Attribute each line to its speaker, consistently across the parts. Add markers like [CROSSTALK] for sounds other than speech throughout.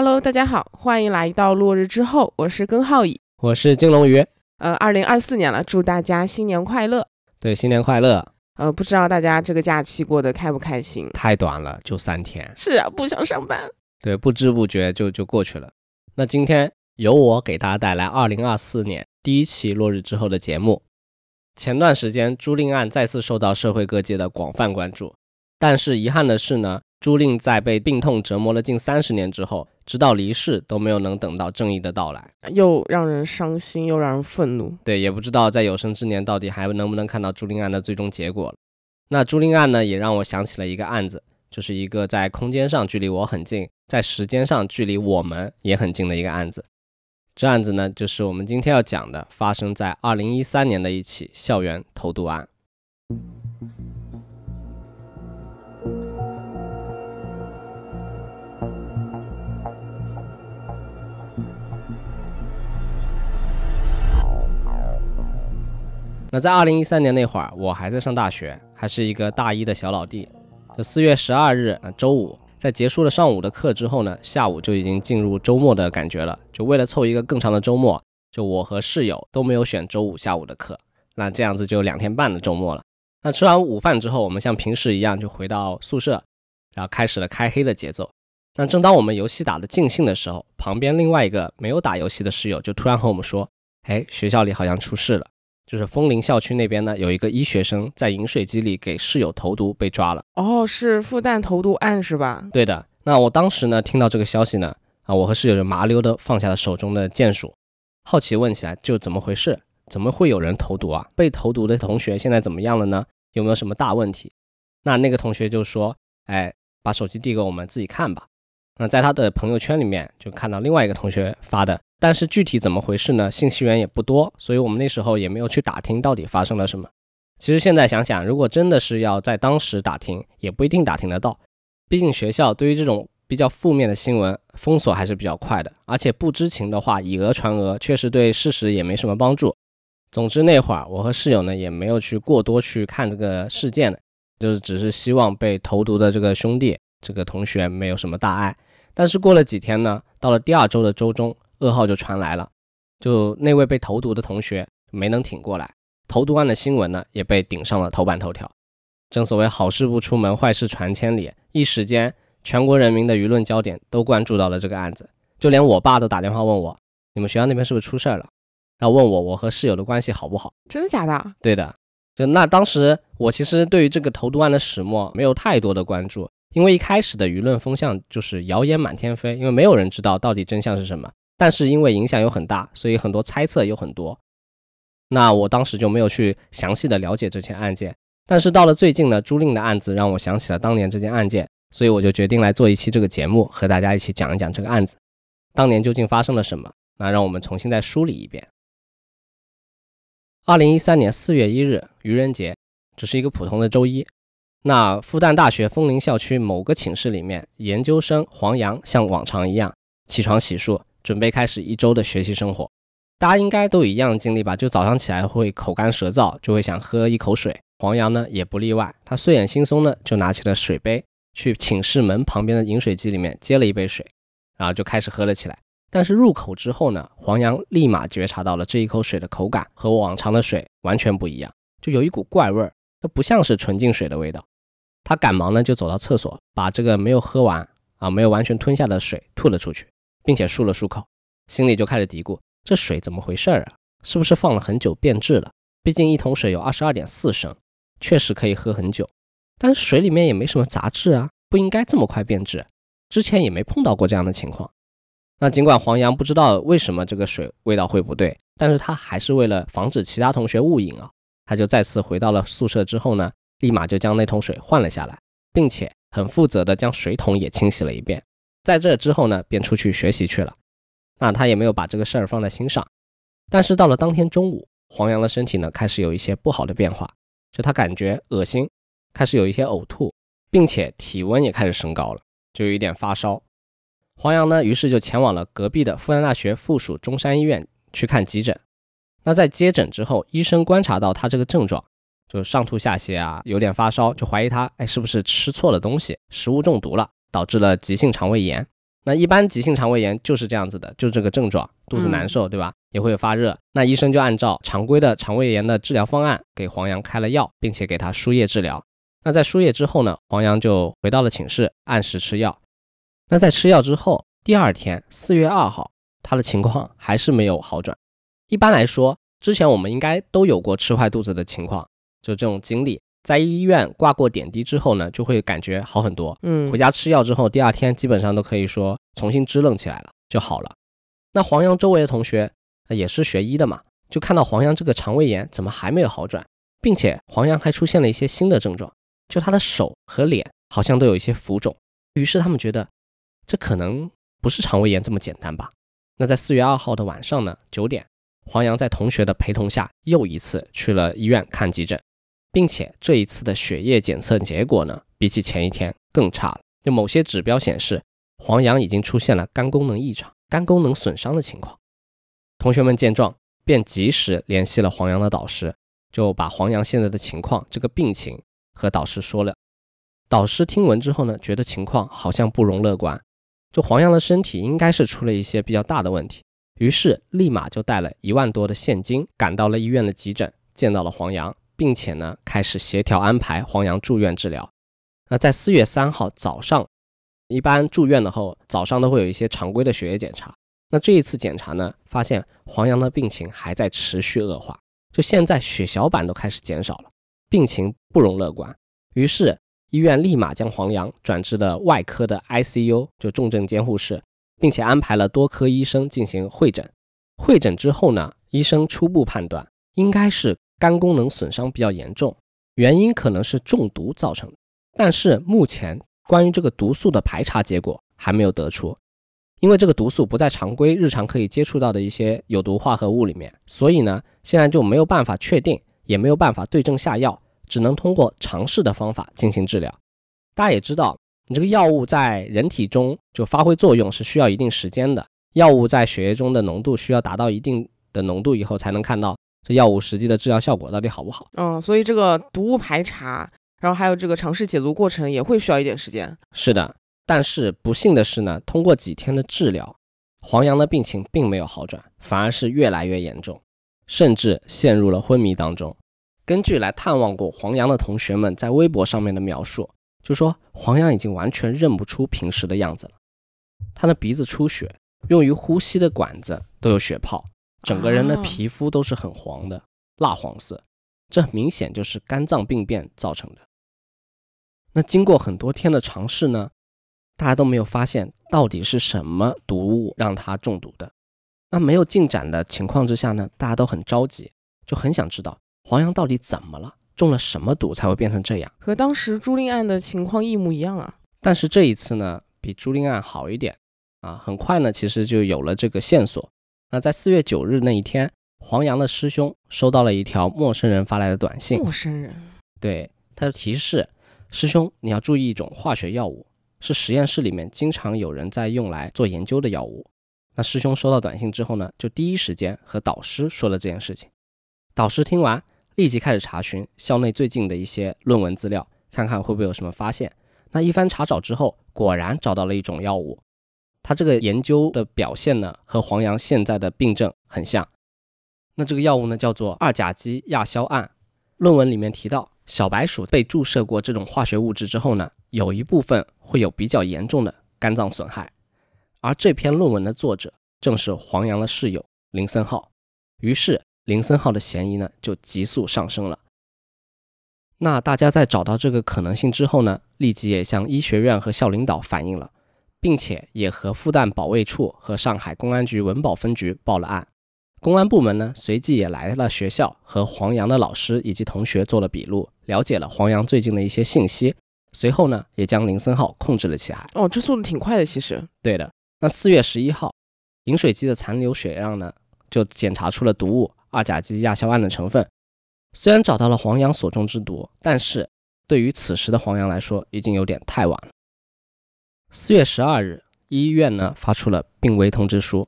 Speaker 1: Hello，大家好，欢迎来到落日之后，我是根浩乙，
Speaker 2: 我是金龙鱼。
Speaker 1: 呃，二零二四年了，祝大家新年快乐。
Speaker 2: 对，新年快乐。
Speaker 1: 呃，不知道大家这个假期过得开不开心？
Speaker 2: 太短了，就三天。
Speaker 1: 是啊，不想上班。
Speaker 2: 对，不知不觉就就过去了。那今天由我给大家带来二零二四年第一期落日之后的节目。前段时间朱令案再次受到社会各界的广泛关注，但是遗憾的是呢，朱令在被病痛折磨了近三十年之后。直到离世都没有能等到正义的到来，
Speaker 1: 又让人伤心，又让人愤怒。
Speaker 2: 对，也不知道在有生之年到底还能不能看到朱令案的最终结果那朱令案呢，也让我想起了一个案子，就是一个在空间上距离我很近，在时间上距离我们也很近的一个案子。这案子呢，就是我们今天要讲的，发生在二零一三年的一起校园投毒案。那在二零一三年那会儿，我还在上大学，还是一个大一的小老弟。就四月十二日啊，周五，在结束了上午的课之后呢，下午就已经进入周末的感觉了。就为了凑一个更长的周末，就我和室友都没有选周五下午的课。那这样子就两天半的周末了。那吃完午饭之后，我们像平时一样就回到宿舍，然后开始了开黑的节奏。那正当我们游戏打得尽兴的时候，旁边另外一个没有打游戏的室友就突然和我们说：“哎，学校里好像出事了。”就是枫林校区那边呢，有一个医学生在饮水机里给室友投毒被抓了。
Speaker 1: 哦，是复旦投毒案是吧？
Speaker 2: 对的。那我当时呢听到这个消息呢，啊，我和室友就麻溜的放下了手中的剑术，好奇问起来，就怎么回事？怎么会有人投毒啊？被投毒的同学现在怎么样了呢？有没有什么大问题？那那个同学就说，哎，把手机递给我们自己看吧。那在他的朋友圈里面就看到另外一个同学发的。但是具体怎么回事呢？信息源也不多，所以我们那时候也没有去打听到底发生了什么。其实现在想想，如果真的是要在当时打听，也不一定打听得到。毕竟学校对于这种比较负面的新闻封锁还是比较快的，而且不知情的话以讹传讹，确实对事实也没什么帮助。总之那会儿我和室友呢也没有去过多去看这个事件的，就是只是希望被投毒的这个兄弟这个同学没有什么大碍。但是过了几天呢，到了第二周的周中。噩耗就传来了，就那位被投毒的同学没能挺过来，投毒案的新闻呢也被顶上了头版头条。正所谓好事不出门，坏事传千里，一时间全国人民的舆论焦点都关注到了这个案子，就连我爸都打电话问我，你们学校那边是不是出事了？然后问我我和室友的关系好不好？
Speaker 1: 真的假的？
Speaker 2: 对的。就那当时我其实对于这个投毒案的始末没有太多的关注，因为一开始的舆论风向就是谣言满天飞，因为没有人知道到底真相是什么。但是因为影响又很大，所以很多猜测有很多。那我当时就没有去详细的了解这件案件。但是到了最近呢，朱令的案子让我想起了当年这件案件，所以我就决定来做一期这个节目，和大家一起讲一讲这个案子，当年究竟发生了什么？那让我们重新再梳理一遍。二零一三年四月一日，愚人节，只是一个普通的周一。那复旦大学枫林校区某个寝室里面，研究生黄洋像往常一样起床洗漱。准备开始一周的学习生活，大家应该都一样经历吧？就早上起来会口干舌燥，就会想喝一口水。黄洋呢也不例外，他睡眼惺忪呢就拿起了水杯，去寝室门旁边的饮水机里面接了一杯水，然后就开始喝了起来。但是入口之后呢，黄洋立马觉察到了这一口水的口感和往常的水完全不一样，就有一股怪味儿，它不像是纯净水的味道。他赶忙呢就走到厕所，把这个没有喝完啊没有完全吞下的水吐了出去。并且漱了漱口，心里就开始嘀咕：这水怎么回事啊？是不是放了很久变质了？毕竟一桶水有二十二点四升，确实可以喝很久。但是水里面也没什么杂质啊，不应该这么快变质。之前也没碰到过这样的情况。那尽管黄洋不知道为什么这个水味道会不对，但是他还是为了防止其他同学误饮啊，他就再次回到了宿舍之后呢，立马就将那桶水换了下来，并且很负责的将水桶也清洗了一遍。在这之后呢，便出去学习去了。那他也没有把这个事儿放在心上。但是到了当天中午，黄洋的身体呢开始有一些不好的变化，就他感觉恶心，开始有一些呕吐，并且体温也开始升高了，就有一点发烧。黄洋呢，于是就前往了隔壁的复旦大学附属中山医院去看急诊。那在接诊之后，医生观察到他这个症状，就上吐下泻啊，有点发烧，就怀疑他哎是不是吃错了东西，食物中毒了。导致了急性肠胃炎，那一般急性肠胃炎就是这样子的，就这个症状，肚子难受，对吧？也会有发热。那医生就按照常规的肠胃炎的治疗方案，给黄洋开了药，并且给他输液治疗。那在输液之后呢，黄洋就回到了寝室，按时吃药。那在吃药之后，第二天四月二号，他的情况还是没有好转。一般来说，之前我们应该都有过吃坏肚子的情况，就这种经历。在医院挂过点滴之后呢，就会感觉好很多。
Speaker 1: 嗯，
Speaker 2: 回家吃药之后，第二天基本上都可以说重新支棱起来了，就好了。那黄洋周围的同学也是学医的嘛，就看到黄洋这个肠胃炎怎么还没有好转，并且黄洋还出现了一些新的症状，就他的手和脸好像都有一些浮肿。于是他们觉得这可能不是肠胃炎这么简单吧。那在四月二号的晚上呢，九点，黄洋在同学的陪同下又一次去了医院看急诊。并且这一次的血液检测结果呢，比起前一天更差了。就某些指标显示，黄洋已经出现了肝功能异常、肝功能损伤的情况。同学们见状，便及时联系了黄洋的导师，就把黄洋现在的情况、这个病情和导师说了。导师听闻之后呢，觉得情况好像不容乐观，就黄洋的身体应该是出了一些比较大的问题，于是立马就带了一万多的现金赶到了医院的急诊，见到了黄洋。并且呢，开始协调安排黄洋住院治疗。那在四月三号早上，一般住院的后早上都会有一些常规的血液检查。那这一次检查呢，发现黄洋的病情还在持续恶化，就现在血小板都开始减少了，病情不容乐观。于是医院立马将黄洋转至了外科的 ICU，就重症监护室，并且安排了多科医生进行会诊。会诊之后呢，医生初步判断应该是。肝功能损伤比较严重，原因可能是中毒造成的，但是目前关于这个毒素的排查结果还没有得出，因为这个毒素不在常规日常可以接触到的一些有毒化合物里面，所以呢，现在就没有办法确定，也没有办法对症下药，只能通过尝试的方法进行治疗。大家也知道，你这个药物在人体中就发挥作用是需要一定时间的，药物在血液中的浓度需要达到一定的浓度以后才能看到。这药物实际的治疗效果到底好不好？
Speaker 1: 嗯，所以这个毒物排查，然后还有这个尝试解毒过程也会需要一点时间。
Speaker 2: 是的，但是不幸的是呢，通过几天的治疗，黄洋的病情并没有好转，反而是越来越严重，甚至陷入了昏迷当中。根据来探望过黄洋的同学们在微博上面的描述，就说黄洋已经完全认不出平时的样子了，他的鼻子出血，用于呼吸的管子都有血泡。整个人的皮肤都是很黄的，蜡黄色，这明显就是肝脏病变造成的。那经过很多天的尝试呢，大家都没有发现到底是什么毒物让他中毒的。那没有进展的情况之下呢，大家都很着急，就很想知道黄洋到底怎么了，中了什么毒才会变成这样？
Speaker 1: 和当时朱令案的情况一模一样啊。
Speaker 2: 但是这一次呢，比朱令案好一点啊，很快呢，其实就有了这个线索。那在四月九日那一天，黄洋的师兄收到了一条陌生人发来的短信。
Speaker 1: 陌生人，
Speaker 2: 对他的提示：师兄，你要注意一种化学药物，是实验室里面经常有人在用来做研究的药物。那师兄收到短信之后呢，就第一时间和导师说了这件事情。导师听完，立即开始查询校内最近的一些论文资料，看看会不会有什么发现。那一番查找之后，果然找到了一种药物。他这个研究的表现呢，和黄洋现在的病症很像。那这个药物呢，叫做二甲基亚硝胺。论文里面提到，小白鼠被注射过这种化学物质之后呢，有一部分会有比较严重的肝脏损害。而这篇论文的作者正是黄洋的室友林森浩，于是林森浩的嫌疑呢就急速上升了。那大家在找到这个可能性之后呢，立即也向医学院和校领导反映了。并且也和复旦保卫处和上海公安局文保分局报了案，公安部门呢随即也来了学校，和黄洋的老师以及同学做了笔录，了解了黄洋最近的一些信息。随后呢，也将林森浩控制了起来。
Speaker 1: 哦，这速度挺快的，其实。
Speaker 2: 对的。那四月十一号，饮水机的残留血样呢，就检查出了毒物二甲基亚硝胺的成分。虽然找到了黄洋所中之毒，但是对于此时的黄洋来说，已经有点太晚了。四月十二日，医院呢发出了病危通知书。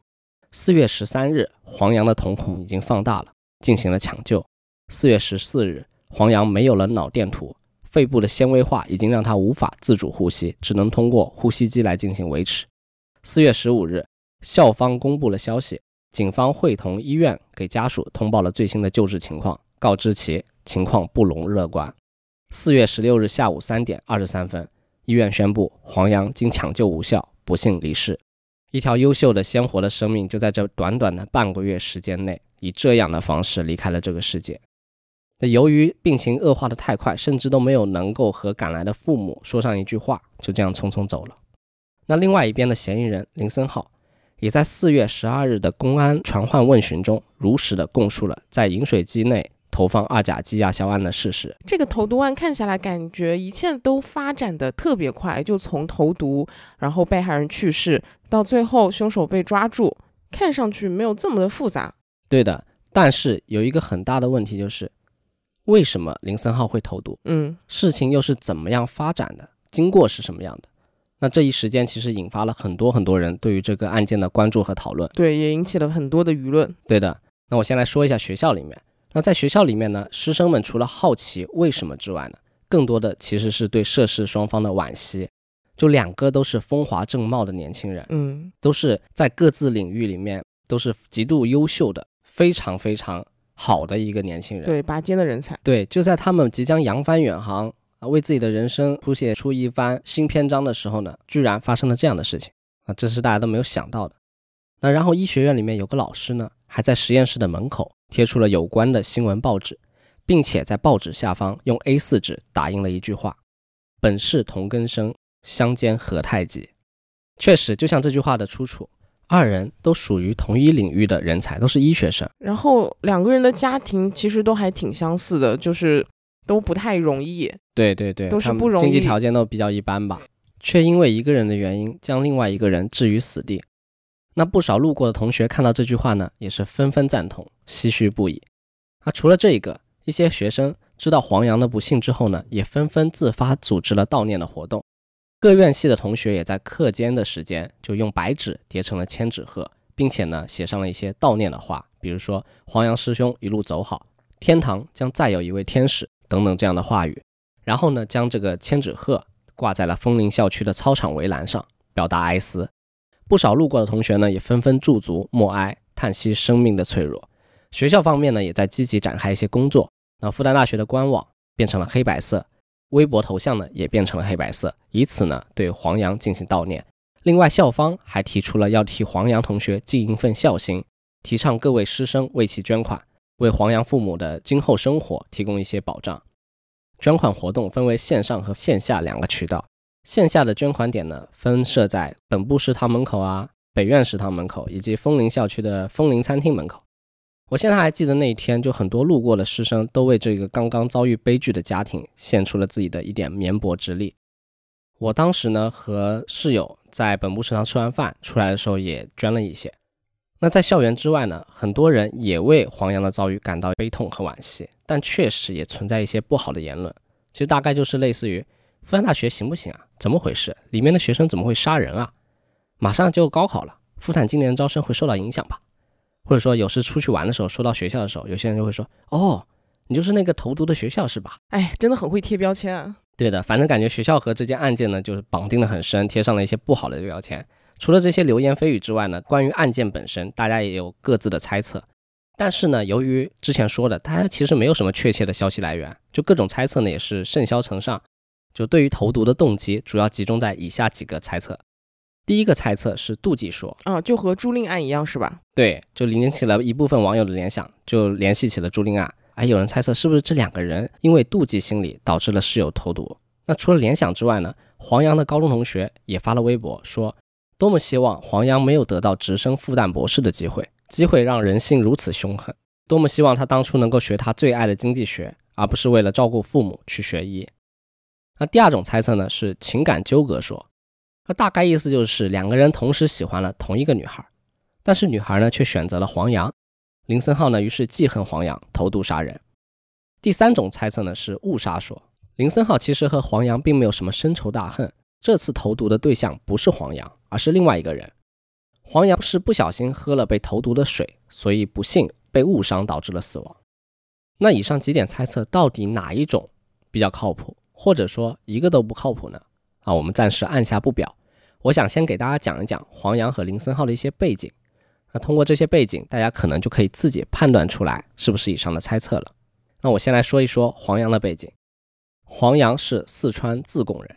Speaker 2: 四月十三日，黄洋的瞳孔已经放大了，进行了抢救。四月十四日，黄洋没有了脑电图，肺部的纤维化已经让他无法自主呼吸，只能通过呼吸机来进行维持。四月十五日，校方公布了消息，警方会同医院给家属通报了最新的救治情况，告知其情况不容乐观。四月十六日下午三点二十三分，医院宣布黄洋经抢救无效，不幸离世。一条优秀的、鲜活的生命就在这短短的半个月时间内，以这样的方式离开了这个世界。那由于病情恶化的太快，甚至都没有能够和赶来的父母说上一句话，就这样匆匆走了。那另外一边的嫌疑人林森浩，也在四月十二日的公安传唤问询中，如实的供述了在饮水机内。投放二甲基亚硝胺的事实，
Speaker 1: 这个投毒案看下来，感觉一切都发展的特别快，就从投毒，然后被害人去世，到最后凶手被抓住，看上去没有这么的复杂。
Speaker 2: 对的，但是有一个很大的问题就是，为什么林森浩会投毒？
Speaker 1: 嗯，
Speaker 2: 事情又是怎么样发展的？经过是什么样的？那这一时间其实引发了很多很多人对于这个案件的关注和讨论。
Speaker 1: 对，也引起了很多的舆论。
Speaker 2: 对的，那我先来说一下学校里面。那在学校里面呢，师生们除了好奇为什么之外呢，更多的其实是对涉事双方的惋惜。就两个都是风华正茂的年轻人，
Speaker 1: 嗯，
Speaker 2: 都是在各自领域里面都是极度优秀的，非常非常好的一个年轻人，
Speaker 1: 对拔尖的人才。
Speaker 2: 对，就在他们即将扬帆远航啊，为自己的人生谱写出一番新篇章的时候呢，居然发生了这样的事情啊，这是大家都没有想到的。那然后医学院里面有个老师呢，还在实验室的门口。贴出了有关的新闻报纸，并且在报纸下方用 A4 纸打印了一句话：“本是同根生，相煎何太急。”确实，就像这句话的出处，二人都属于同一领域的人才，都是医学生。
Speaker 1: 然后两个人的家庭其实都还挺相似的，就是都不太容易。
Speaker 2: 对对对，
Speaker 1: 都是不容
Speaker 2: 易，经济条件都比较一般吧，却因为一个人的原因将另外一个人置于死地。那不少路过的同学看到这句话呢，也是纷纷赞同，唏嘘不已。那除了这一个，一些学生知道黄洋的不幸之后呢，也纷纷自发组织了悼念的活动。各院系的同学也在课间的时间就用白纸叠成了千纸鹤，并且呢写上了一些悼念的话，比如说“黄洋师兄一路走好，天堂将再有一位天使”等等这样的话语。然后呢，将这个千纸鹤挂在了枫林校区的操场围栏上，表达哀思。不少路过的同学呢，也纷纷驻足默哀，叹息生命的脆弱。学校方面呢，也在积极展开一些工作。那复旦大学的官网变成了黑白色，微博头像呢也变成了黑白色，以此呢对黄洋进行悼念。另外，校方还提出了要替黄洋同学尽一份孝心，提倡各位师生为其捐款，为黄洋父母的今后生活提供一些保障。捐款活动分为线上和线下两个渠道。线下的捐款点呢，分设在本部食堂门口啊、北苑食堂门口以及枫林校区的枫林餐厅门口。我现在还记得那一天，就很多路过的师生都为这个刚刚遭遇悲剧的家庭献出了自己的一点绵薄之力。我当时呢和室友在本部食堂吃完饭出来的时候也捐了一些。那在校园之外呢，很多人也为黄洋的遭遇感到悲痛和惋惜，但确实也存在一些不好的言论。其实大概就是类似于。复旦大学行不行啊？怎么回事？里面的学生怎么会杀人啊？马上就高考了，复旦今年招生会受到影响吧？或者说，有时出去玩的时候，说到学校的时候，有些人就会说：“哦，你就是那个投毒的学校是吧？”
Speaker 1: 哎，真的很会贴标签啊。
Speaker 2: 对的，反正感觉学校和这件案件呢，就是绑定的很深，贴上了一些不好的标签。除了这些流言蜚语之外呢，关于案件本身，大家也有各自的猜测。但是呢，由于之前说的，大家其实没有什么确切的消息来源，就各种猜测呢，也是甚嚣尘上。就对于投毒的动机，主要集中在以下几个猜测。第一个猜测是妒忌说，
Speaker 1: 啊，就和朱令案一样，是吧？
Speaker 2: 对，就引起了一部分网友的联想，就联系起了朱令案。还有人猜测，是不是这两个人因为妒忌心理导致了室友投毒？那除了联想之外呢？黄洋的高中同学也发了微博说，多么希望黄洋没有得到直升复旦博士的机会，机会让人性如此凶狠。多么希望他当初能够学他最爱的经济学，而不是为了照顾父母去学医。那第二种猜测呢是情感纠葛说，那大概意思就是两个人同时喜欢了同一个女孩，但是女孩呢却选择了黄洋，林森浩呢于是记恨黄洋投毒杀人。第三种猜测呢是误杀说，林森浩其实和黄洋并没有什么深仇大恨，这次投毒的对象不是黄洋，而是另外一个人。黄洋是不小心喝了被投毒的水，所以不幸被误伤导致了死亡。那以上几点猜测到底哪一种比较靠谱？或者说一个都不靠谱呢？啊，我们暂时按下不表。我想先给大家讲一讲黄洋和林森浩的一些背景。那通过这些背景，大家可能就可以自己判断出来是不是以上的猜测了。那我先来说一说黄洋的背景。黄洋是四川自贡人，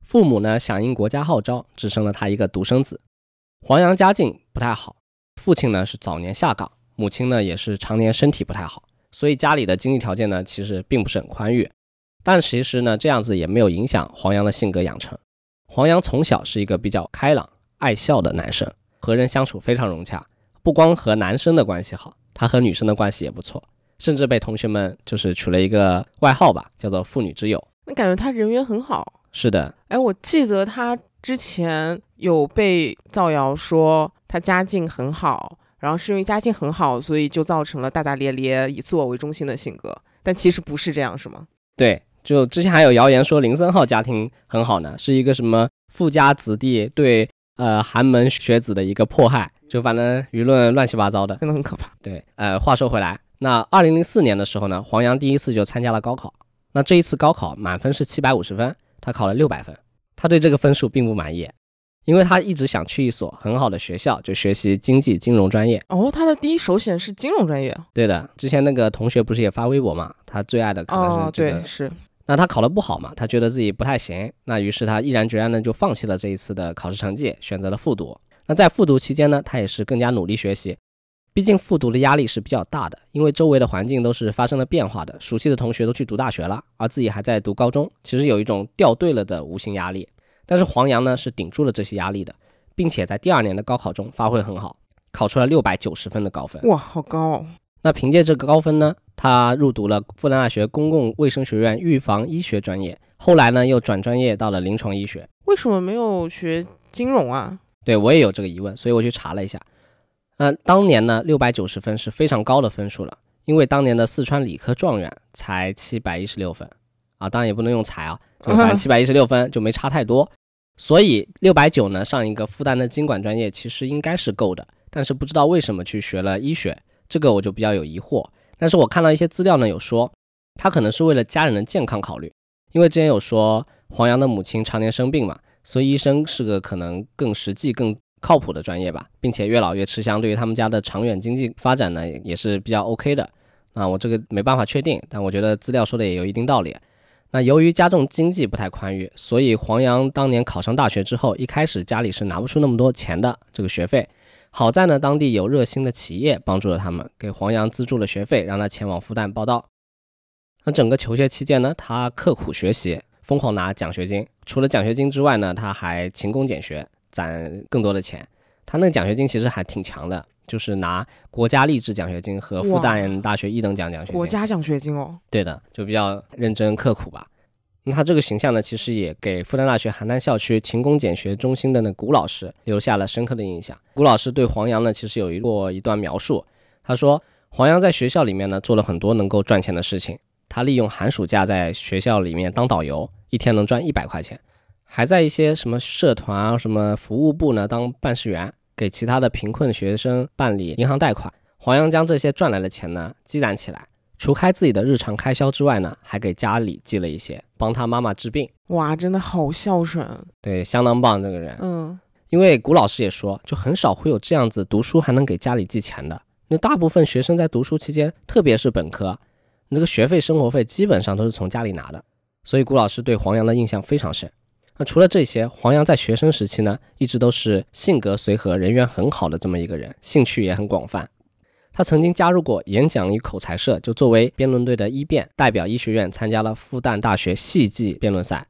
Speaker 2: 父母呢响应国家号召，只生了他一个独生子。黄洋家境不太好，父亲呢是早年下岗，母亲呢也是常年身体不太好，所以家里的经济条件呢其实并不是很宽裕。但其实呢这样子也没有影响黄洋的性格养成。黄洋从小是一个比较开朗、爱笑的男生。和人相处非常融洽，不光和男生的关系好，他和女生的关系也不错，甚至被同学们就是取了一个外号吧，叫做“妇女之友”。
Speaker 1: 那感觉他人缘很好。
Speaker 2: 是的，
Speaker 1: 哎，我记得他之前有被造谣说他家境很好，然后是因为家境很好，所以就造成了大大咧咧、以自我为中心的性格。但其实不是这样，是吗？
Speaker 2: 对，就之前还有谣言说林森浩家庭很好呢，是一个什么富家子弟对。呃，寒门学子的一个迫害，就反正舆论乱七八糟的，
Speaker 1: 真的很可怕。
Speaker 2: 对，呃，话说回来，那二零零四年的时候呢，黄洋第一次就参加了高考。那这一次高考满分是七百五十分，他考了六百分。他对这个分数并不满意，因为他一直想去一所很好的学校，就学习经济金融专业。
Speaker 1: 哦，他的第一首选是金融专业。
Speaker 2: 对的，之前那个同学不是也发微博嘛，他最爱的可能是这
Speaker 1: 个。对，是。
Speaker 2: 那他考得不好嘛？他觉得自己不太行，那于是他毅然决然的就放弃了这一次的考试成绩，选择了复读。那在复读期间呢，他也是更加努力学习。毕竟复读的压力是比较大的，因为周围的环境都是发生了变化的，熟悉的同学都去读大学了，而自己还在读高中，其实有一种掉队了的无形压力。但是黄洋呢是顶住了这些压力的，并且在第二年的高考中发挥很好，考出了六百九十分的高分。
Speaker 1: 哇，好高！哦！
Speaker 2: 那凭借这个高分呢？他入读了复旦大学公共卫生学院预防医学专业，后来呢又转专业到了临床医学。
Speaker 1: 为什么没有学金融啊？
Speaker 2: 对我也有这个疑问，所以我去查了一下。那当年呢六百九十分是非常高的分数了，因为当年的四川理科状元才七百一十六分啊，当然也不能用才啊，就反正 [LAUGHS] 七百一十六分就没差太多。所以六百九呢上一个复旦的经管专业其实应该是够的，但是不知道为什么去学了医学，这个我就比较有疑惑。但是我看到一些资料呢，有说他可能是为了家人的健康考虑，因为之前有说黄洋的母亲常年生病嘛，所以医生是个可能更实际、更靠谱的专业吧，并且越老越吃香，对于他们家的长远经济发展呢也是比较 OK 的。啊，我这个没办法确定，但我觉得资料说的也有一定道理。那由于家中经济不太宽裕，所以黄洋当年考上大学之后，一开始家里是拿不出那么多钱的这个学费。好在呢，当地有热心的企业帮助了他们，给黄洋资助了学费，让他前往复旦报道。那整个求学期间呢，他刻苦学习，疯狂拿奖学金。除了奖学金之外呢，他还勤工俭学，攒更多的钱。他那个奖学金其实还挺强的，就是拿国家励志奖学金和复旦大学一等奖奖学金。
Speaker 1: 国家奖学金哦。
Speaker 2: 对的，就比较认真刻苦吧。那他这个形象呢，其实也给复旦大学邯郸校区勤工俭学中心的那古老师留下了深刻的印象。古老师对黄洋呢，其实有一过一段描述，他说黄洋在学校里面呢做了很多能够赚钱的事情。他利用寒暑假在学校里面当导游，一天能赚一百块钱，还在一些什么社团啊、什么服务部呢当办事员，给其他的贫困学生办理银行贷款。黄洋将这些赚来的钱呢积攒起来。除开自己的日常开销之外呢，还给家里寄了一些，帮他妈妈治病。
Speaker 1: 哇，真的好孝顺，
Speaker 2: 对，相当棒这个人。
Speaker 1: 嗯，
Speaker 2: 因为古老师也说，就很少会有这样子读书还能给家里寄钱的。那大部分学生在读书期间，特别是本科，那个学费、生活费基本上都是从家里拿的。所以古老师对黄洋的印象非常深。那除了这些，黄洋在学生时期呢，一直都是性格随和、人缘很好的这么一个人，兴趣也很广泛。他曾经加入过演讲与口才社，就作为辩论队的一辩，代表医学院参加了复旦大学戏剧辩论赛，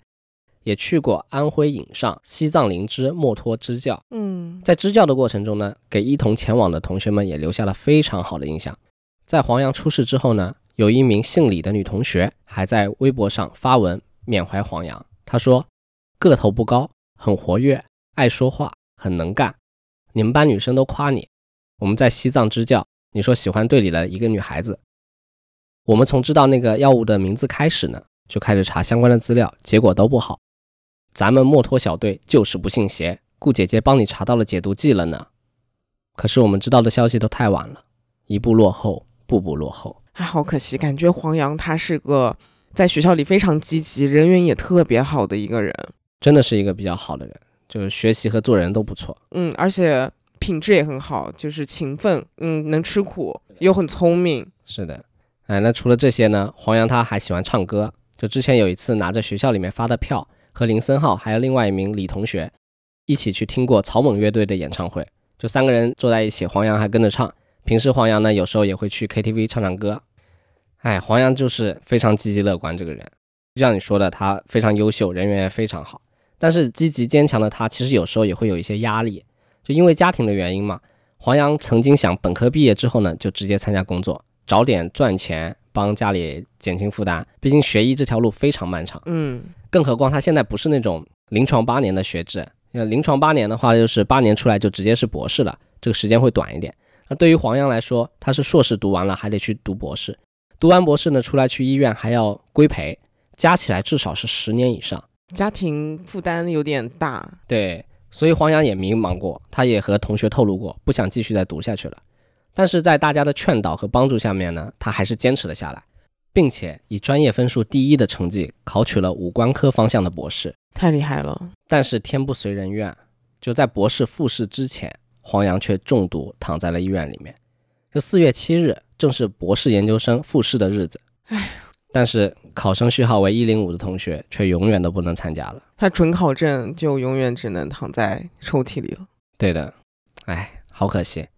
Speaker 2: 也去过安徽颍上、西藏灵芝墨脱支教。
Speaker 1: 嗯，
Speaker 2: 在支教的过程中呢，给一同前往的同学们也留下了非常好的印象。在黄洋出事之后呢，有一名姓李的女同学还在微博上发文缅怀黄洋。她说：“个头不高，很活跃，爱说话，很能干，你们班女生都夸你。我们在西藏支教。”你说喜欢队里的一个女孩子，我们从知道那个药物的名字开始呢，就开始查相关的资料，结果都不好。咱们墨脱小队就是不信邪，顾姐姐帮你查到了解毒剂了呢。可是我们知道的消息都太晚了，一步落后，步步落后。
Speaker 1: 哎，好可惜，感觉黄洋他是个在学校里非常积极、人缘也特别好的一个人，
Speaker 2: 真的是一个比较好的人。就是学习和做人都不错。
Speaker 1: 嗯，而且品质也很好，就是勤奋，嗯，能吃苦，又很聪明。
Speaker 2: 是的，哎，那除了这些呢，黄洋他还喜欢唱歌。就之前有一次拿着学校里面发的票，和林森浩还有另外一名李同学一起去听过草蜢乐队的演唱会，就三个人坐在一起，黄洋还跟着唱。平时黄洋呢，有时候也会去 KTV 唱唱歌。哎，黄洋就是非常积极乐观这个人，就像你说的，他非常优秀，人缘也非常好。但是积极坚强的他，其实有时候也会有一些压力，就因为家庭的原因嘛。黄洋曾经想本科毕业之后呢，就直接参加工作，找点赚钱，帮家里减轻负担。毕竟学医这条路非常漫长，
Speaker 1: 嗯，
Speaker 2: 更何况他现在不是那种临床八年的学制，呃，临床八年的话，就是八年出来就直接是博士了，这个时间会短一点。那对于黄洋来说，他是硕士读完了，还得去读博士。读完博士呢，出来去医院还要规培，加起来至少是十年以上，
Speaker 1: 家庭负担有点大。
Speaker 2: 对，所以黄洋也迷茫过，他也和同学透露过，不想继续再读下去了。但是在大家的劝导和帮助下面呢，他还是坚持了下来，并且以专业分数第一的成绩考取了五官科方向的博士，
Speaker 1: 太厉害了。
Speaker 2: 但是天不遂人愿，就在博士复试之前，黄洋却中毒躺在了医院里面。就四月七日。正是博士研究生复试的日子，
Speaker 1: 唉，
Speaker 2: 但是考生序号为一零五的同学却永远都不能参加了。
Speaker 1: 他准考证就永远只能躺在抽屉里了。
Speaker 2: 对的，哎，好可惜。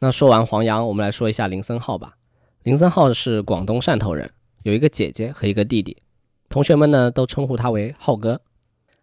Speaker 2: 那说完黄洋，我们来说一下林森浩吧。林森浩是广东汕头人，有一个姐姐和一个弟弟，同学们呢都称呼他为浩哥。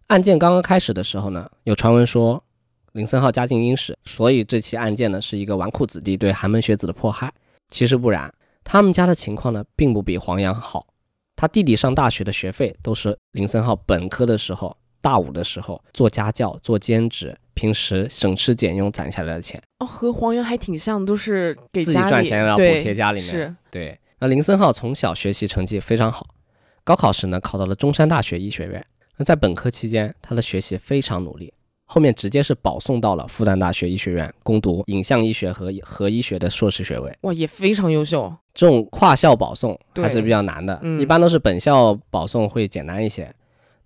Speaker 2: 案件刚刚开始的时候呢，有传闻说。林森浩家境殷实，所以这起案件呢是一个纨绔子弟对寒门学子的迫害。其实不然，他们家的情况呢并不比黄洋好。他弟弟上大学的学费都是林森浩本科的时候、大五的时候做家教、做兼职，平时省吃俭用攒下来的钱。
Speaker 1: 哦，和黄洋还挺像，都是给
Speaker 2: 自己赚钱然后补贴家里面。
Speaker 1: 是，
Speaker 2: 对。那林森浩从小学习成绩非常好，高考时呢考到了中山大学医学院。那在本科期间，他的学习非常努力。后面直接是保送到了复旦大学医学院攻读影像医学和核医学的硕士学位，
Speaker 1: 哇，也非常优秀。
Speaker 2: 这种跨校保送还是比较难的，一般都是本校保送会简单一些。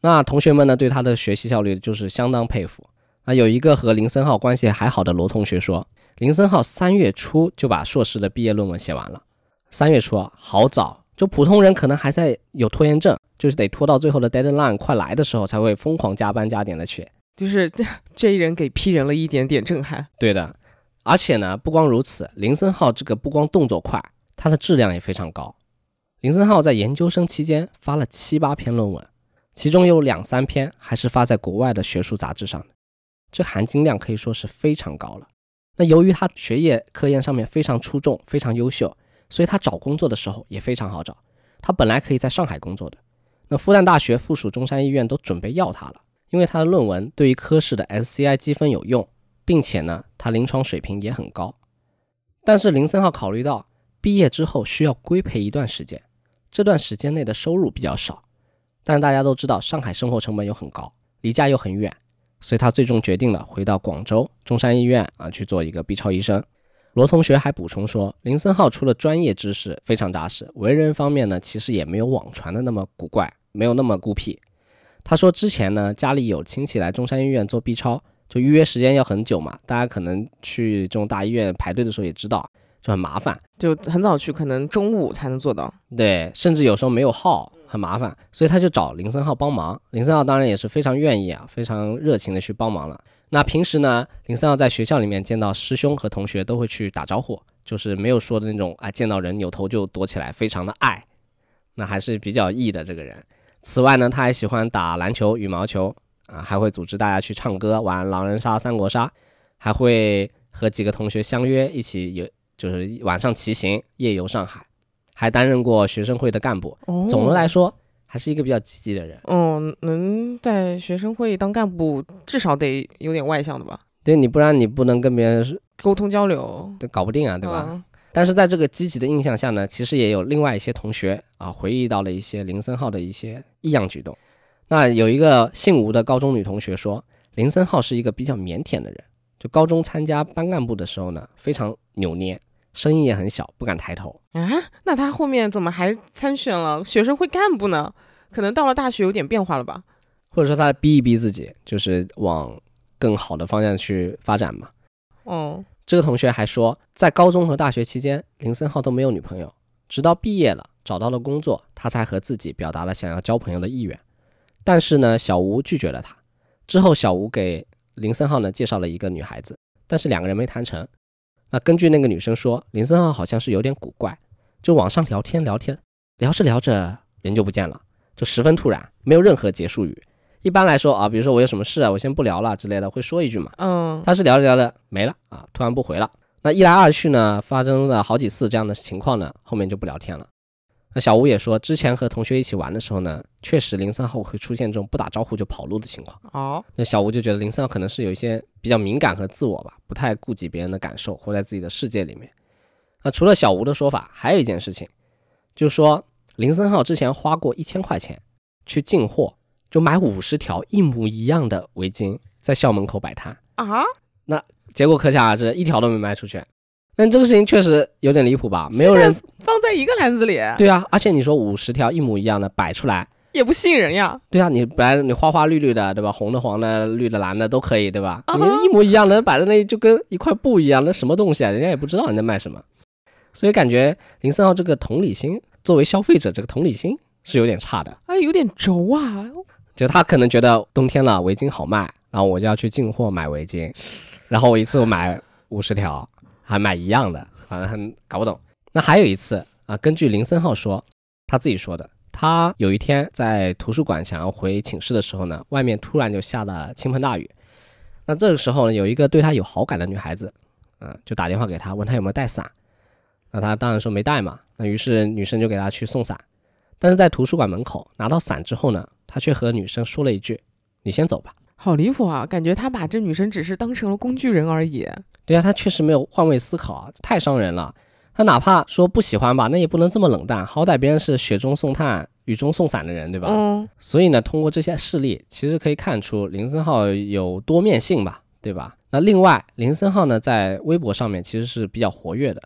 Speaker 2: 那同学们呢，对他的学习效率就是相当佩服。那有一个和林森浩关系还好的罗同学说，林森浩三月初就把硕士的毕业论文写完了。三月初啊，好早，就普通人可能还在有拖延症，就是得拖到最后的 deadline 快来的时候才会疯狂加班加点的写。
Speaker 1: 就是 [LAUGHS] 这一人给批人了一点点震撼，
Speaker 2: 对的，而且呢，不光如此，林森浩这个不光动作快，他的质量也非常高。林森浩在研究生期间发了七八篇论文，其中有两三篇还是发在国外的学术杂志上的，这含金量可以说是非常高了。那由于他学业科研上面非常出众，非常优秀，所以他找工作的时候也非常好找。他本来可以在上海工作的，那复旦大学附属中山医院都准备要他了。因为他的论文对于科室的 SCI 积分有用，并且呢，他临床水平也很高。但是林森浩考虑到毕业之后需要规培一段时间，这段时间内的收入比较少。但大家都知道上海生活成本又很高，离家又很远，所以他最终决定了回到广州中山医院啊去做一个 B 超医生。罗同学还补充说，林森浩除了专业知识非常扎实，为人方面呢，其实也没有网传的那么古怪，没有那么孤僻。他说：“之前呢，家里有亲戚来中山医院做 B 超，就预约时间要很久嘛。大家可能去这种大医院排队的时候也知道，就很麻烦，
Speaker 1: 就很早去，可能中午才能做到。
Speaker 2: 对，甚至有时候没有号，很麻烦。所以他就找林森浩帮忙。林森浩当然也是非常愿意啊，非常热情的去帮忙了。那平时呢，林森浩在学校里面见到师兄和同学都会去打招呼，就是没有说的那种啊，见到人扭头就躲起来，非常的爱，那还是比较义的这个人。”此外呢，他还喜欢打篮球、羽毛球啊，还会组织大家去唱歌、玩狼人杀、三国杀，还会和几个同学相约一起游，就是晚上骑行夜游上海，还担任过学生会的干部。哦总的来说，还是一个比较积极的人。
Speaker 1: 嗯，能在学生会当干部，至少得有点外向的吧？
Speaker 2: 对你，不然你不能跟别人
Speaker 1: 沟通交流，
Speaker 2: 搞不定啊，对吧？但是在这个积极的印象下呢，其实也有另外一些同学啊回忆到了一些林森浩的一些异样举动。那有一个姓吴的高中女同学说，林森浩是一个比较腼腆的人，就高中参加班干部的时候呢，非常扭捏，声音也很小，不敢抬头。
Speaker 1: 啊，那他后面怎么还参选了学生会干部呢？可能到了大学有点变化了吧？
Speaker 2: 或者说他逼一逼自己，就是往更好的方向去发展嘛。
Speaker 1: 哦，
Speaker 2: 这个同学还说，在高中和大学期间，林森浩都没有女朋友，直到毕业了找到了工作，他才和自己表达了想要交朋友的意愿。但是呢，小吴拒绝了他。之后，小吴给林森浩呢介绍了一个女孩子，但是两个人没谈成。那根据那个女生说，林森浩好像是有点古怪，就网上聊天聊天，聊着聊着人就不见了，就十分突然，没有任何结束语。一般来说啊，比如说我有什么事啊，我先不聊了之类的，会说一句嘛。
Speaker 1: 嗯，
Speaker 2: 他是聊着聊着没了啊，突然不回了。那一来二去呢，发生了好几次这样的情况呢，后面就不聊天了。那小吴也说，之前和同学一起玩的时候呢，确实林森浩会出现这种不打招呼就跑路的情况。
Speaker 1: 哦，
Speaker 2: 那小吴就觉得林森浩可能是有一些比较敏感和自我吧，不太顾及别人的感受，活在自己的世界里面。那除了小吴的说法，还有一件事情，就是说林森浩之前花过一千块钱去进货，就买五十条一模一样的围巾，在校门口摆摊
Speaker 1: 啊，那
Speaker 2: 结果可想而知，一条都没卖出去。但这个事情确实有点离谱吧？没有人
Speaker 1: 放在一个篮子里，
Speaker 2: 对啊，而且你说五十条一模一样的摆出来，
Speaker 1: 也不吸引人呀。
Speaker 2: 对啊，你本来你花花绿绿的，对吧？红的、黄的、绿的、蓝的都可以，对吧？
Speaker 1: 啊
Speaker 2: 你一模一样的摆在那里，就跟一块布一样，那什么东西啊？人家也不知道你在卖什么，所以感觉林森浩这个同理心，作为消费者这个同理心是有点差的。
Speaker 1: 哎，有点轴啊。
Speaker 2: 就他可能觉得冬天了围巾好卖，然后我就要去进货买围巾，然后我一次我买五十条，还买一样的，反正很搞不懂。那还有一次啊，根据林森浩说，他自己说的，他有一天在图书馆想要回寝室的时候呢，外面突然就下了倾盆大雨。那这个时候呢，有一个对他有好感的女孩子，嗯、就打电话给他，问他有没有带伞。那他当然说没带嘛。那于是女生就给他去送伞，但是在图书馆门口拿到伞之后呢，他却和女生说了一句：“你先走吧。
Speaker 1: 好离谱啊！感觉他把这女生只是当成了工具人而已。”
Speaker 2: 对啊，他确实没有换位思考啊，太伤人了。他哪怕说不喜欢吧，那也不能这么冷淡，好歹别人是雪中送炭、雨中送伞的人，对吧？
Speaker 1: 嗯，
Speaker 2: 所以呢，通过这些事例，其实可以看出林森浩有多面性吧，对吧？那另外，林森浩呢，在微博上面其实是比较活跃的，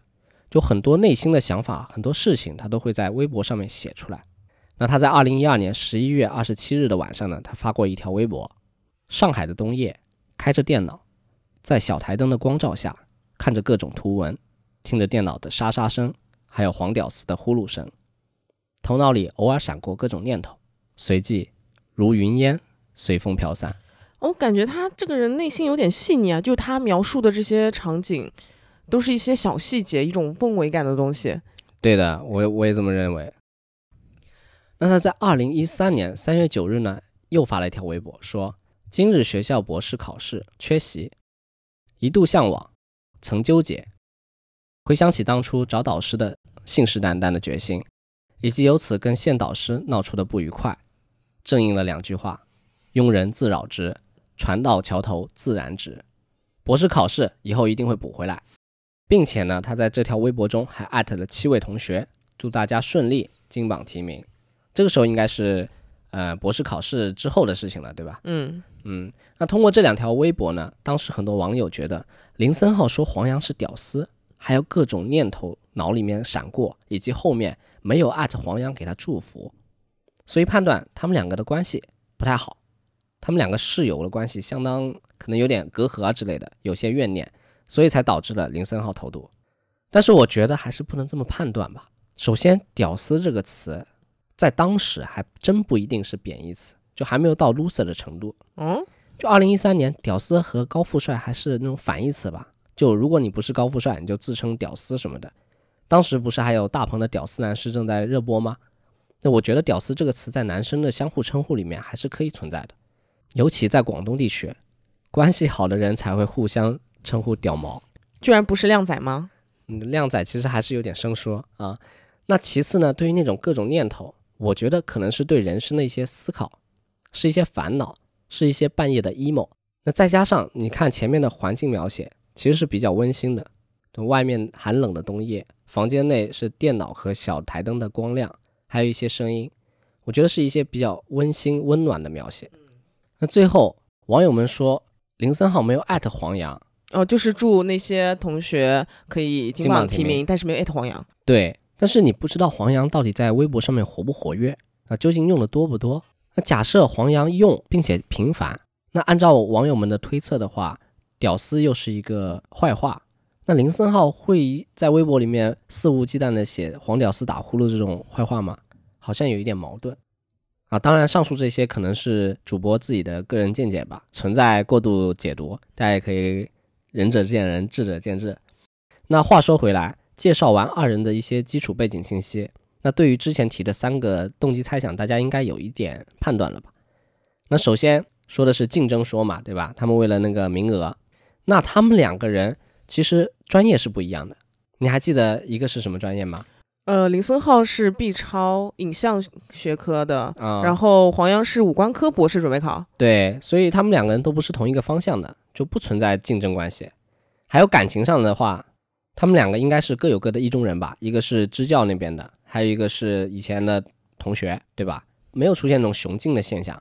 Speaker 2: 就很多内心的想法、很多事情，他都会在微博上面写出来。那他在二零一二年十一月二十七日的晚上呢，他发过一条微博：上海的冬夜，开着电脑，在小台灯的光照下，看着各种图文，听着电脑的沙沙声，还有黄屌丝的呼噜声，头脑里偶尔闪过各种念头。随即如云烟随风飘散。
Speaker 1: 我感觉他这个人内心有点细腻啊，就他描述的这些场景，都是一些小细节，一种氛围感的东西。
Speaker 2: 对的，我也我也这么认为。那他在二零一三年三月九日呢，又发了一条微博，说今日学校博士考试缺席，一度向往，曾纠结，回想起当初找导师的信誓旦旦的决心，以及由此跟现导师闹出的不愉快，正应了两句话：庸人自扰之，船到桥头自然直。博士考试以后一定会补回来。并且呢，他在这条微博中还艾特了七位同学，祝大家顺利金榜题名。这个时候应该是呃博士考试之后的事情了，对吧？
Speaker 1: 嗯，
Speaker 2: 嗯，那通过这两条微博呢，当时很多网友觉得林森浩说黄洋是屌丝，还有各种念头脑里面闪过，以及后面没有艾特黄洋给他祝福，所以判断他们两个的关系不太好，他们两个室友的关系相当可能有点隔阂啊之类的，有些怨念，所以才导致了林森浩投毒。但是我觉得还是不能这么判断吧。首先，“屌丝”这个词在当时还真不一定是贬义词，就还没有到 loser 的程度。
Speaker 1: 嗯，
Speaker 2: 就二零一三年，屌丝和高富帅还是那种反义词吧。就如果你不是高富帅，你就自称屌丝什么的。当时不是还有大鹏的“屌丝男士”正在热播吗？那我觉得“屌丝”这个词在男生的相互称呼里面还是可以存在的，尤其在广东地区，关系好的人才会互相称呼“屌毛”。
Speaker 1: 居然不是靓仔吗？
Speaker 2: 嗯，靓仔其实还是有点生疏啊。那其次呢，对于那种各种念头，我觉得可能是对人生的一些思考，是一些烦恼，是一些半夜的 emo。那再加上你看前面的环境描写，其实是比较温馨的。外面寒冷的冬夜，房间内是电脑和小台灯的光亮，还有一些声音，我觉得是一些比较温馨温暖的描写。那最后网友们说林森浩没有艾特黄洋，
Speaker 1: 哦，就是祝那些同学可以金
Speaker 2: 金榜题
Speaker 1: 名但是没有艾特黄洋。
Speaker 2: 对，但是你不知道黄洋到底在微博上面活不活跃，啊，究竟用的多不多？那假设黄洋用并且频繁，那按照网友们的推测的话，屌丝又是一个坏话，那林森浩会在微博里面肆无忌惮的写“黄屌丝打呼噜”这种坏话吗？好像有一点矛盾啊。当然，上述这些可能是主播自己的个人见解吧，存在过度解读，大家也可以仁者见仁，智者见智。那话说回来，介绍完二人的一些基础背景信息。那对于之前提的三个动机猜想，大家应该有一点判断了吧？那首先说的是竞争说嘛，对吧？他们为了那个名额，那他们两个人其实专业是不一样的。你还记得一个是什么专业吗？
Speaker 1: 呃，林森浩是 B 超影像学科的，
Speaker 2: 啊，
Speaker 1: 然后黄洋是五官科博士准备考。
Speaker 2: 对，所以他们两个人都不是同一个方向的，就不存在竞争关系。还有感情上的话。他们两个应该是各有各的意中人吧，一个是支教那边的，还有一个是以前的同学，对吧？没有出现那种雄竞的现象。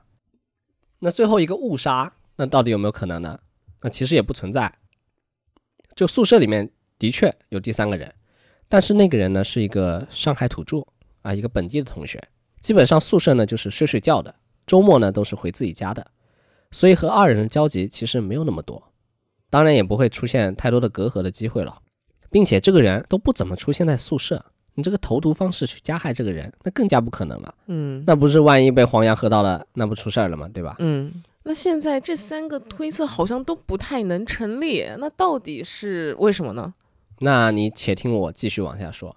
Speaker 2: 那最后一个误杀，那到底有没有可能呢？那其实也不存在。就宿舍里面的确有第三个人，但是那个人呢是一个上海土著啊，一个本地的同学，基本上宿舍呢就是睡睡觉的，周末呢都是回自己家的，所以和二人的交集其实没有那么多，当然也不会出现太多的隔阂的机会了。并且这个人都不怎么出现在宿舍，你这个投毒方式去加害这个人，那更加不可能了。
Speaker 1: 嗯，
Speaker 2: 那不是万一被黄洋喝到了，那不出事儿了吗？对吧？
Speaker 1: 嗯，那现在这三个推测好像都不太能成立，那到底是为什么呢？
Speaker 2: 那你且听我继续往下说。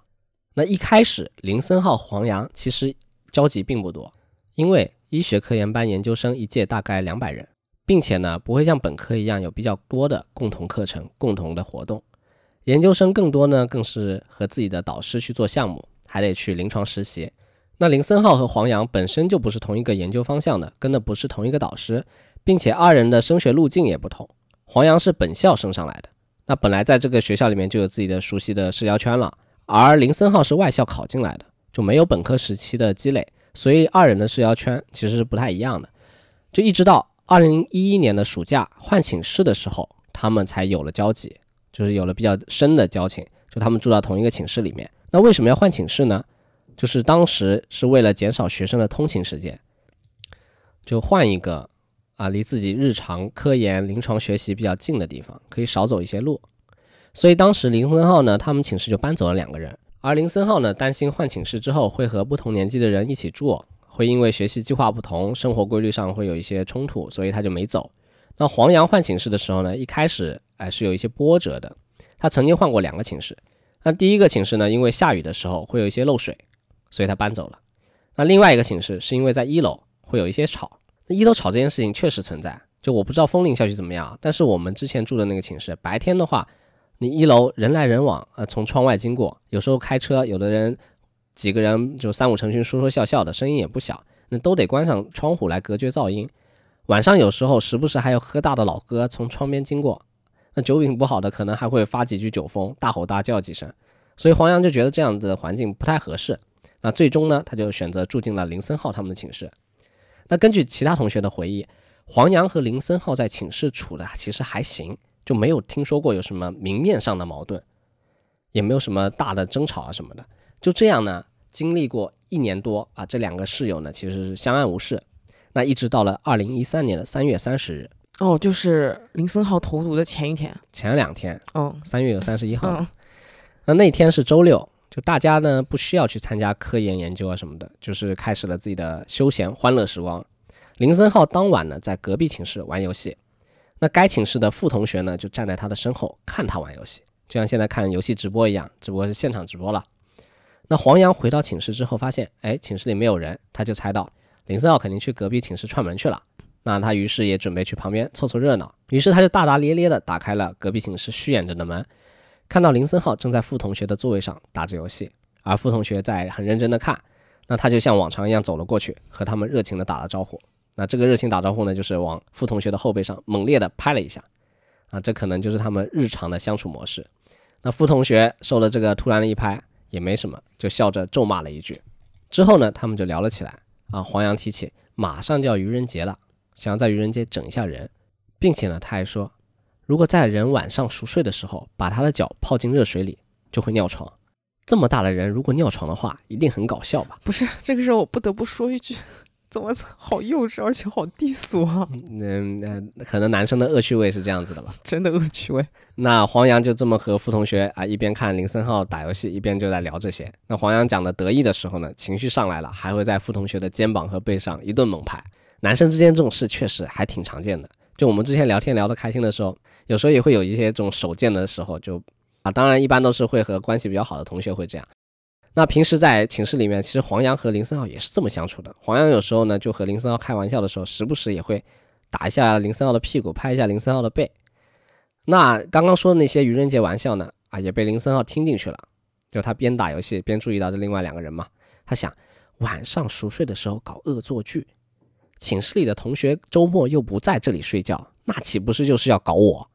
Speaker 2: 那一开始林森浩、黄洋其实交集并不多，因为医学科研班研究生一届大概两百人，并且呢不会像本科一样有比较多的共同课程、共同的活动。研究生更多呢，更是和自己的导师去做项目，还得去临床实习。那林森浩和黄洋本身就不是同一个研究方向的，跟的不是同一个导师，并且二人的升学路径也不同。黄洋是本校升上来的，那本来在这个学校里面就有自己的熟悉的社交圈了，而林森浩是外校考进来的，就没有本科时期的积累，所以二人的社交圈其实是不太一样的。就一直到二零一一年的暑假换寝室的时候，他们才有了交集。就是有了比较深的交情，就他们住到同一个寝室里面。那为什么要换寝室呢？就是当时是为了减少学生的通勤时间，就换一个啊离自己日常科研、临床学习比较近的地方，可以少走一些路。所以当时林森浩呢，他们寝室就搬走了两个人。而林森浩呢，担心换寝室之后会和不同年纪的人一起住，会因为学习计划不同、生活规律上会有一些冲突，所以他就没走。那黄洋换寝室的时候呢，一开始。哎，是有一些波折的。他曾经换过两个寝室。那第一个寝室呢，因为下雨的时候会有一些漏水，所以他搬走了。那另外一个寝室是因为在一楼会有一些吵。那一楼吵这件事情确实存在。就我不知道枫林校区怎么样，但是我们之前住的那个寝室，白天的话，你一楼人来人往，呃，从窗外经过，有时候开车，有的人几个人就三五成群说说笑笑的，声音也不小，那都得关上窗户来隔绝噪音。晚上有时候时不时还有喝大的老哥从窗边经过。那酒品不好的可能还会发几句酒疯，大吼大叫几声，所以黄洋就觉得这样的环境不太合适。那最终呢，他就选择住进了林森浩他们的寝室。那根据其他同学的回忆，黄洋和林森浩在寝室处的其实还行，就没有听说过有什么明面上的矛盾，也没有什么大的争吵啊什么的。就这样呢，经历过一年多啊，这两个室友呢其实是相安无事。那一直到了二零一三年的三月三十日。
Speaker 1: 哦，就是林森浩投毒的前一天，
Speaker 2: 前两天，
Speaker 1: 哦，
Speaker 2: 三月有三十一号，那那天是周六，就大家呢不需要去参加科研研究啊什么的，就是开始了自己的休闲欢乐时光。林森浩当晚呢在隔壁寝室玩游戏，那该寝室的副同学呢就站在他的身后看他玩游戏，就像现在看游戏直播一样，只不过是现场直播了。那黄洋回到寝室之后发现，哎，寝室里没有人，他就猜到林森浩肯定去隔壁寝室串门去了。那他于是也准备去旁边凑凑热闹，于是他就大大咧咧地打开了隔壁寝室虚掩着的门，看到林森浩正在傅同学的座位上打着游戏，而傅同学在很认真的看，那他就像往常一样走了过去，和他们热情的打了招呼。那这个热情打招呼呢，就是往傅同学的后背上猛烈的拍了一下，啊，这可能就是他们日常的相处模式。那傅同学受了这个突然的一拍也没什么，就笑着咒骂了一句。之后呢，他们就聊了起来。啊，黄洋提起马上就要愚人节了。想要在愚人节整一下人，并且呢，他还说，如果在人晚上熟睡的时候把他的脚泡进热水里，就会尿床。这么大的人，如果尿床的话，一定很搞笑吧？
Speaker 1: 不是，这个时候我不得不说一句，怎么 [LAUGHS] 好幼稚，而且好低俗啊！
Speaker 2: 嗯那，可能男生的恶趣味是这样子的吧。[LAUGHS]
Speaker 1: 真的恶趣味。[LAUGHS]
Speaker 2: 那黄洋就这么和傅同学啊，一边看林森浩打游戏，一边就在聊这些。那黄洋讲的得意的时候呢，情绪上来了，还会在傅同学的肩膀和背上一顿猛拍。男生之间这种事确实还挺常见的。就我们之前聊天聊得开心的时候，有时候也会有一些这种手贱的时候，就啊，当然一般都是会和关系比较好的同学会这样。那平时在寝室里面，其实黄洋和林森浩也是这么相处的。黄洋有时候呢，就和林森浩开玩笑的时候，时不时也会打一下林森浩的屁股，拍一下林森浩的背。那刚刚说的那些愚人节玩笑呢，啊，也被林森浩听进去了。就他边打游戏边注意到这另外两个人嘛，他想晚上熟睡的时候搞恶作剧，寝室里的同学周末又不在这里睡觉，那岂不是就是要搞我？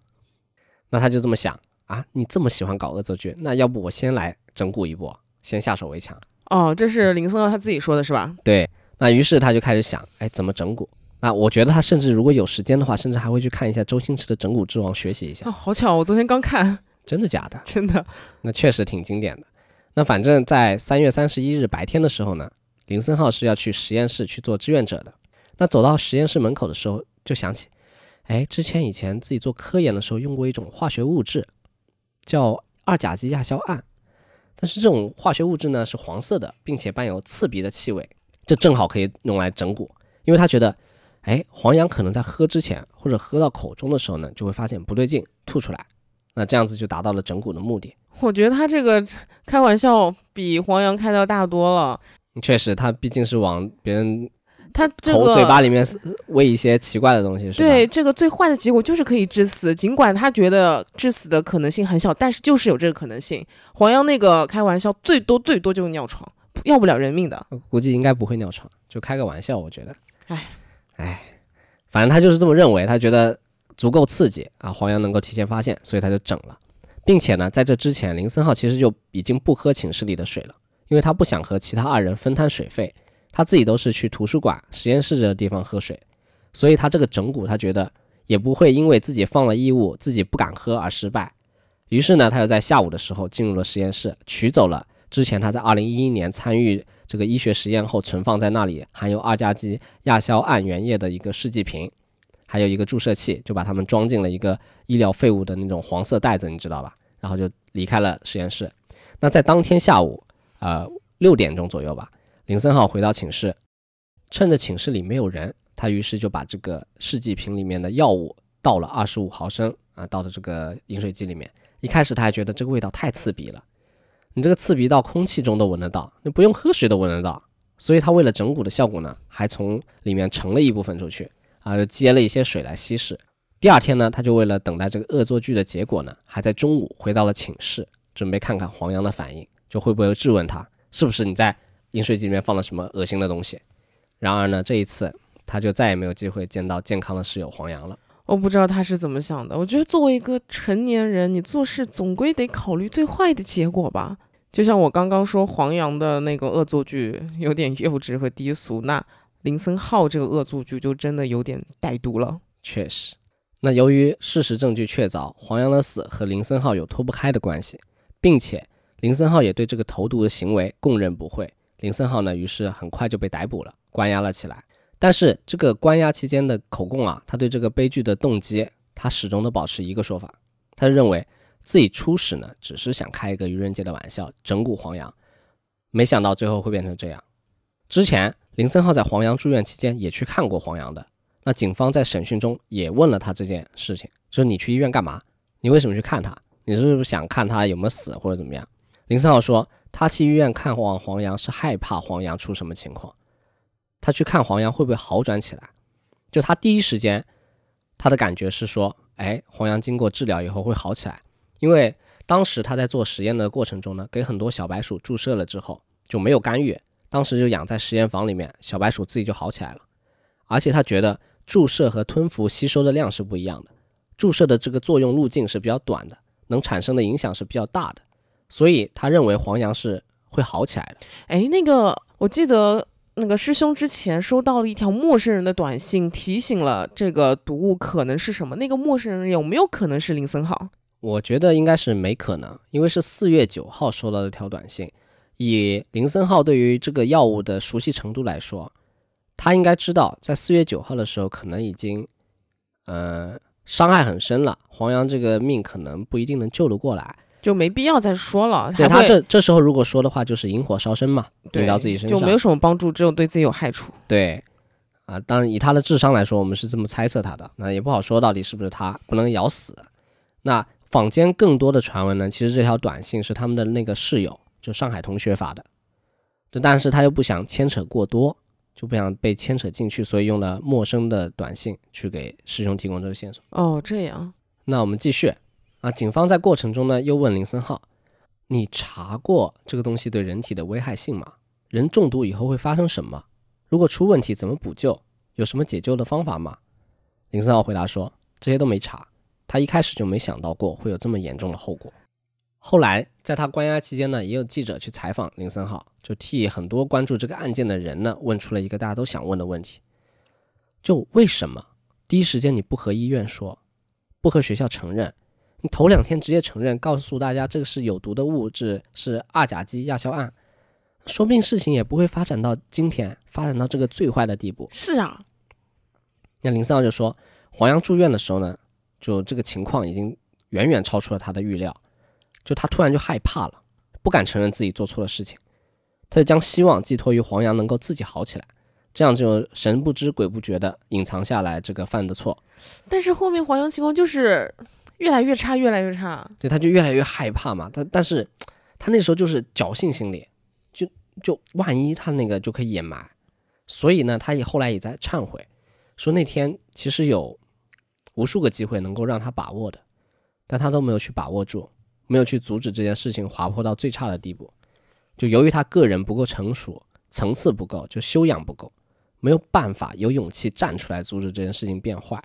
Speaker 2: 那他就这么想啊，你这么喜欢搞恶作剧，那要不我先来整蛊一波。先下手为强
Speaker 1: 哦，这是林森浩他自己说的是吧？
Speaker 2: 对，那于是他就开始想，哎，怎么整蛊？那我觉得他甚至如果有时间的话，甚至还会去看一下周星驰的《整蛊之王》，学习一下。
Speaker 1: 哦，好巧，我昨天刚看，[LAUGHS]
Speaker 2: 真的假的？[LAUGHS]
Speaker 1: 真的，
Speaker 2: 那确实挺经典的。那反正，在三月三十一日白天的时候呢，林森浩是要去实验室去做志愿者的。那走到实验室门口的时候，就想起，哎，之前以前自己做科研的时候用过一种化学物质，叫二甲基亚硝胺。但是这种化学物质呢是黄色的，并且伴有刺鼻的气味，这正好可以用来整蛊。因为他觉得，哎，黄羊可能在喝之前或者喝到口中的时候呢，就会发现不对劲，吐出来，那这样子就达到了整蛊的目的。
Speaker 1: 我觉得他这个开玩笑比黄羊开的大多了。
Speaker 2: 确实，他毕竟是往别人。
Speaker 1: 他头
Speaker 2: 嘴巴里面喂一些奇怪的东西，是
Speaker 1: 吧？对，这个最坏的结果就是可以致死。尽管他觉得致死的可能性很小，但是就是有这个可能性。黄洋那个开玩笑，最多最多就是尿床，要不了人命的。
Speaker 2: 估计应该不会尿床，就开个玩笑。我觉得，
Speaker 1: 哎
Speaker 2: 哎，反正他就是这么认为。他觉得足够刺激啊，黄洋能够提前发现，所以他就整了。并且呢，在这之前，林森浩其实就已经不喝寝室里的水了，因为他不想和其他二人分摊水费。他自己都是去图书馆、实验室这个地方喝水，所以他这个整蛊，他觉得也不会因为自己放了异物，自己不敢喝而失败。于是呢，他又在下午的时候进入了实验室，取走了之前他在2011年参与这个医学实验后存放在那里含有二甲基亚硝胺原液的一个试剂瓶，还有一个注射器，就把它们装进了一个医疗废物的那种黄色袋子，你知道吧？然后就离开了实验室。那在当天下午，呃，六点钟左右吧。林森浩回到寝室，趁着寝室里没有人，他于是就把这个试剂瓶里面的药物倒了二十五毫升啊，倒到这个饮水机里面。一开始他还觉得这个味道太刺鼻了，你这个刺鼻到空气中都闻得到，你不用喝水都闻得到。所以他为了整蛊的效果呢，还从里面盛了一部分出去啊，又接了一些水来稀释。第二天呢，他就为了等待这个恶作剧的结果呢，还在中午回到了寝室，准备看看黄洋的反应，就会不会质问他是不是你在。饮水机里面放了什么恶心的东西？然而呢，这一次他就再也没有机会见到健康的室友黄洋了。
Speaker 1: 我不知道他是怎么想的。我觉得作为一个成年人，你做事总归得考虑最坏的结果吧。就像我刚刚说黄洋的那个恶作剧有点幼稚和低俗，那林森浩这个恶作剧就真的有点歹毒了。
Speaker 2: 确实，那由于事实证据确凿，黄洋的死和林森浩有脱不开的关系，并且林森浩也对这个投毒的行为供认不讳。林森浩呢，于是很快就被逮捕了，关押了起来。但是这个关押期间的口供啊，他对这个悲剧的动机，他始终都保持一个说法，他认为自己初始呢，只是想开一个愚人节的玩笑，整蛊黄洋，没想到最后会变成这样。之前林森浩在黄洋住院期间也去看过黄洋的，那警方在审讯中也问了他这件事情，说你去医院干嘛？你为什么去看他？你是不是想看他有没有死或者怎么样？林森浩说。他去医院看望黄洋是害怕黄洋出什么情况，他去看黄洋会不会好转起来？就他第一时间，他的感觉是说，哎，黄洋经过治疗以后会好起来，因为当时他在做实验的过程中呢，给很多小白鼠注射了之后就没有干预，当时就养在实验房里面，小白鼠自己就好起来了，而且他觉得注射和吞服吸收的量是不一样的，注射的这个作用路径是比较短的，能产生的影响是比较大的。所以他认为黄洋是会好起来的。
Speaker 1: 哎，那个我记得那个师兄之前收到了一条陌生人的短信，提醒了这个毒物可能是什么。那个陌生人有没有可能是林森浩？
Speaker 2: 我觉得应该是没可能，因为是四月九号收到的条短信。以林森浩对于这个药物的熟悉程度来说，他应该知道，在四月九号的时候，可能已经，呃，伤害很深了。黄洋这个命可能不一定能救得过来，
Speaker 1: 就没必要再说了。
Speaker 2: 对他这这时候如果说的话，就是引火烧身嘛，
Speaker 1: 对
Speaker 2: 引到自己身上，
Speaker 1: 就没有什么帮助，只有对自己有害处。
Speaker 2: 对，啊，当然以他的智商来说，我们是这么猜测他的，那也不好说到底是不是他，不能咬死。那坊间更多的传闻呢，其实这条短信是他们的那个室友，就上海同学发的，对但是他又不想牵扯过多，就不想被牵扯进去，所以用了陌生的短信去给师兄提供这个线索。
Speaker 1: 哦，这样，
Speaker 2: 那我们继续啊，警方在过程中呢又问林森浩：“你查过这个东西对人体的危害性吗？人中毒以后会发生什么？如果出问题怎么补救？有什么解救的方法吗？”林森浩回答说：“这些都没查，他一开始就没想到过会有这么严重的后果。”后来在他关押期间呢，也有记者去采访林森浩，就替很多关注这个案件的人呢问出了一个大家都想问的问题：就为什么第一时间你不和医院说？不和学校承认，你头两天直接承认，告诉大家这个是有毒的物质，是二甲基亚硝胺，说不定事情也不会发展到今天，发展到这个最坏的地步。
Speaker 1: 是啊，
Speaker 2: 那林三号就说，黄洋住院的时候呢，就这个情况已经远远超出了他的预料，就他突然就害怕了，不敢承认自己做错了事情，他就将希望寄托于黄洋能够自己好起来，这样就神不知鬼不觉的隐藏下来这个犯的错。
Speaker 1: 但是后面黄洋情况就是越来越差，越来越差。
Speaker 2: 对，他就越来越害怕嘛。他但是他那时候就是侥幸心理，就就万一他那个就可以掩埋，所以呢，他也后来也在忏悔，说那天其实有无数个机会能够让他把握的，但他都没有去把握住，没有去阻止这件事情滑坡到最差的地步。就由于他个人不够成熟，层次不够，就修养不够，没有办法有勇气站出来阻止这件事情变坏。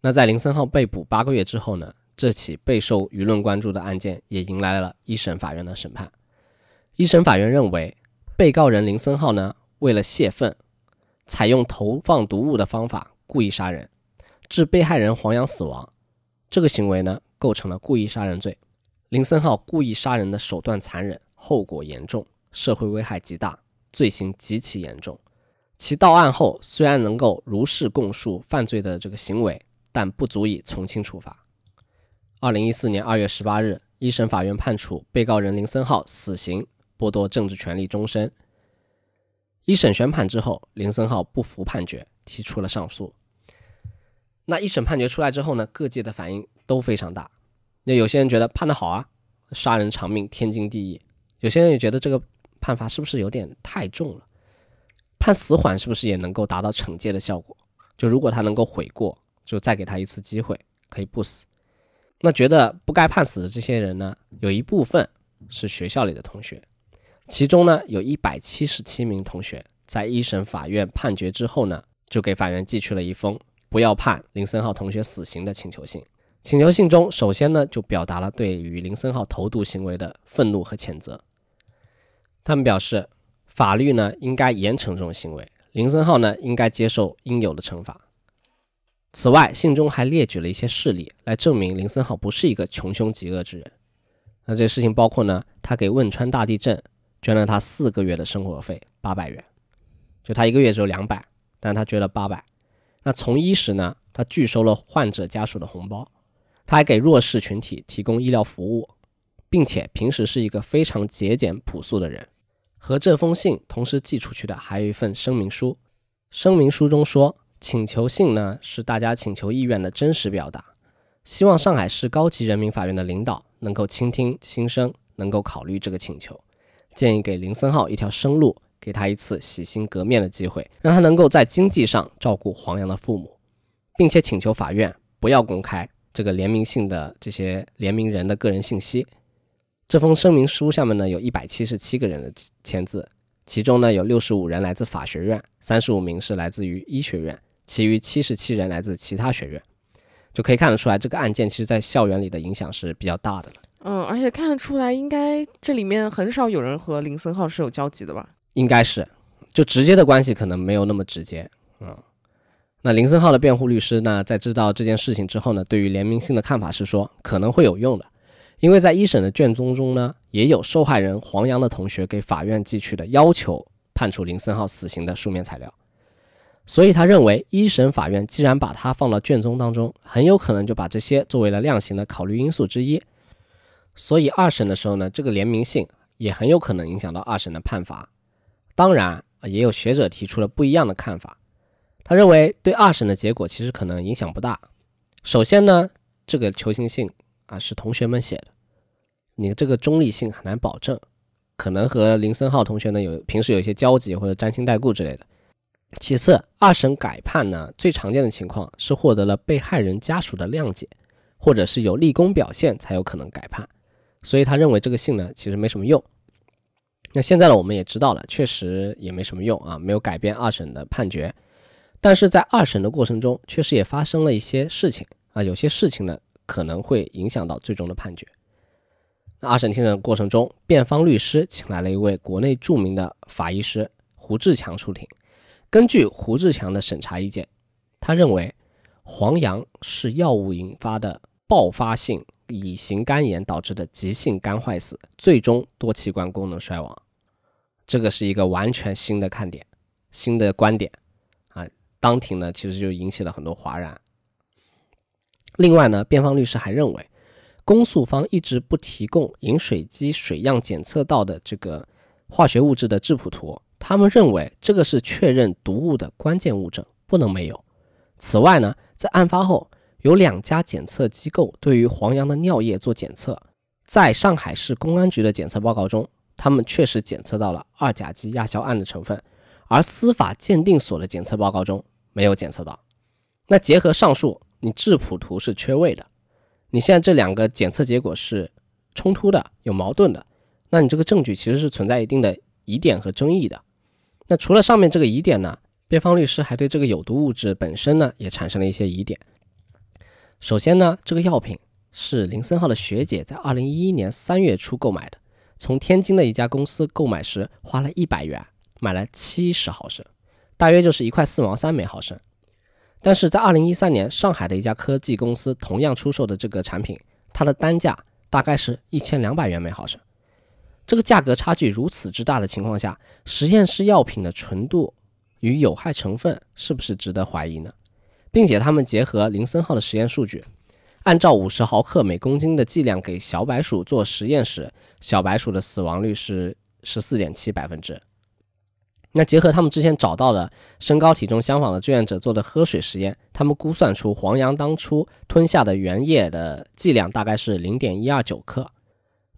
Speaker 2: 那在林森浩被捕八个月之后呢？这起备受舆论关注的案件也迎来了一审法院的审判。一审法院认为，被告人林森浩呢，为了泄愤，采用投放毒物的方法故意杀人，致被害人黄洋死亡，这个行为呢，构成了故意杀人罪。林森浩故意杀人的手段残忍，后果严重，社会危害极大，罪行极其严重。其到案后虽然能够如实供述犯罪的这个行为。但不足以从轻处罚。二零一四年二月十八日，一审法院判处被告人林森浩死刑，剥夺政治权利终身。一审宣判之后，林森浩不服判决，提出了上诉。那一审判决出来之后呢？各界的反应都非常大。那有些人觉得判得好啊，杀人偿命，天经地义；有些人也觉得这个判罚是不是有点太重了？判死缓是不是也能够达到惩戒的效果？就如果他能够悔过。就再给他一次机会，可以不死。那觉得不该判死的这些人呢？有一部分是学校里的同学，其中呢有一百七十七名同学在一审法院判决之后呢，就给法院寄去了一封不要判林森浩同学死刑的请求信。请求信中，首先呢就表达了对于林森浩投毒行为的愤怒和谴责。他们表示，法律呢应该严惩这种行为，林森浩呢应该接受应有的惩罚。此外，信中还列举了一些事例来证明林森浩不是一个穷凶极恶之人。那这事情包括呢，他给汶川大地震捐了他四个月的生活费八百元，就他一个月只有两百，但他捐了八百。那从医时呢，他拒收了患者家属的红包，他还给弱势群体提供医疗服务，并且平时是一个非常节俭朴素的人。和这封信同时寄出去的还有一份声明书，声明书中说。请求信呢是大家请求意愿的真实表达，希望上海市高级人民法院的领导能够倾听心声，能够考虑这个请求，建议给林森浩一条生路，给他一次洗心革面的机会，让他能够在经济上照顾黄洋的父母，并且请求法院不要公开这个联名信的这些联名人的个人信息。这封声明书下面呢有一百七十七个人的签字，其中呢有六十五人来自法学院，三十五名是来自于医学院。其余七十七人来自其他学院，就可以看得出来，这个案件其实在校园里的影响是比较大的了。
Speaker 1: 嗯，而且看得出来，应该这里面很少有人和林森浩是有交集的吧？
Speaker 2: 应该是，就直接的关系可能没有那么直接。嗯，那林森浩的辩护律师呢，在知道这件事情之后呢，对于联名信的看法是说可能会有用的，因为在一审的卷宗中呢，也有受害人黄洋的同学给法院寄去的要求判处林森浩死刑的书面材料。所以他认为一审法院既然把它放到卷宗当中，很有可能就把这些作为了量刑的考虑因素之一。所以二审的时候呢，这个联名信也很有可能影响到二审的判罚。当然，也有学者提出了不一样的看法。他认为对二审的结果其实可能影响不大。首先呢，这个求情信啊是同学们写的，你这个中立性很难保证，可能和林森浩同学呢有平时有一些交集或者沾亲带故之类的。其次，二审改判呢，最常见的情况是获得了被害人家属的谅解，或者是有立功表现才有可能改判。所以他认为这个信呢，其实没什么用。那现在呢，我们也知道了，确实也没什么用啊，没有改变二审的判决。但是在二审的过程中，确实也发生了一些事情啊，有些事情呢可能会影响到最终的判决。那二审庭审过程中，辩方律师请来了一位国内著名的法医师胡志强出庭。根据胡志强的审查意见，他认为黄洋是药物引发的爆发性乙型肝炎导致的急性肝坏死，最终多器官功能衰亡。这个是一个完全新的看点、新的观点啊！当庭呢，其实就引起了很多哗然。另外呢，辩方律师还认为，公诉方一直不提供饮水机水样检测到的这个化学物质的质谱图。他们认为这个是确认毒物的关键物证，不能没有。此外呢，在案发后，有两家检测机构对于黄洋的尿液做检测，在上海市公安局的检测报告中，他们确实检测到了二甲基亚硝胺的成分，而司法鉴定所的检测报告中没有检测到。那结合上述，你质谱图是缺位的，你现在这两个检测结果是冲突的、有矛盾的，那你这个证据其实是存在一定的疑点和争议的。那除了上面这个疑点呢，辩方律师还对这个有毒物质本身呢也产生了一些疑点。首先呢，这个药品是林森浩的学姐在二零一一年三月初购买的，从天津的一家公司购买时花了一百元买了七十毫升，大约就是一块四毛三每毫升。但是在二零一三年上海的一家科技公司同样出售的这个产品，它的单价大概是一千两百元每毫升。这个价格差距如此之大的情况下，实验室药品的纯度与有害成分是不是值得怀疑呢？并且他们结合林森浩的实验数据，按照五十毫克每公斤的剂量给小白鼠做实验时，小白鼠的死亡率是十四点七百分之。那结合他们之前找到的身高体重相仿的志愿者做的喝水实验，他们估算出黄洋当初吞下的原液的剂量大概是零点一二九克。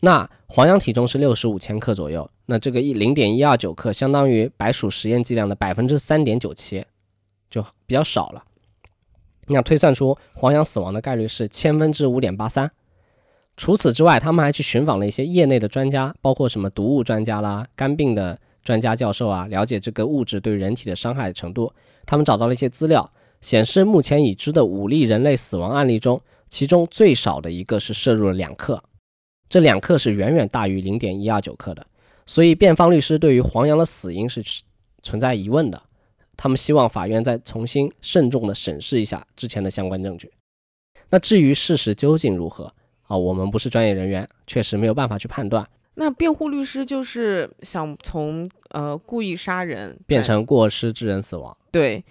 Speaker 2: 那黄羊体重是六十五千克左右，那这个一零点一二九克相当于白鼠实验剂量的百分之三点九七，就比较少了。那推算出黄羊死亡的概率是千分之五点八三。除此之外，他们还去寻访了一些业内的专家，包括什么毒物专家啦、肝病的专家教授啊，了解这个物质对人体的伤害程度。他们找到了一些资料，显示目前已知的五例人类死亡案例中，其中最少的一个是摄入了两克。这两克是远远大于零点一二九克的，所以辩方律师对于黄洋的死因是存在疑问的。他们希望法院再重新慎重的审视一下之前的相关证据。那至于事实究竟如何啊，我们不是专业人员，确实没有办法去判断。
Speaker 1: 那辩护律师就是想从呃故意杀人
Speaker 2: 变成过失致人死亡。
Speaker 1: 对，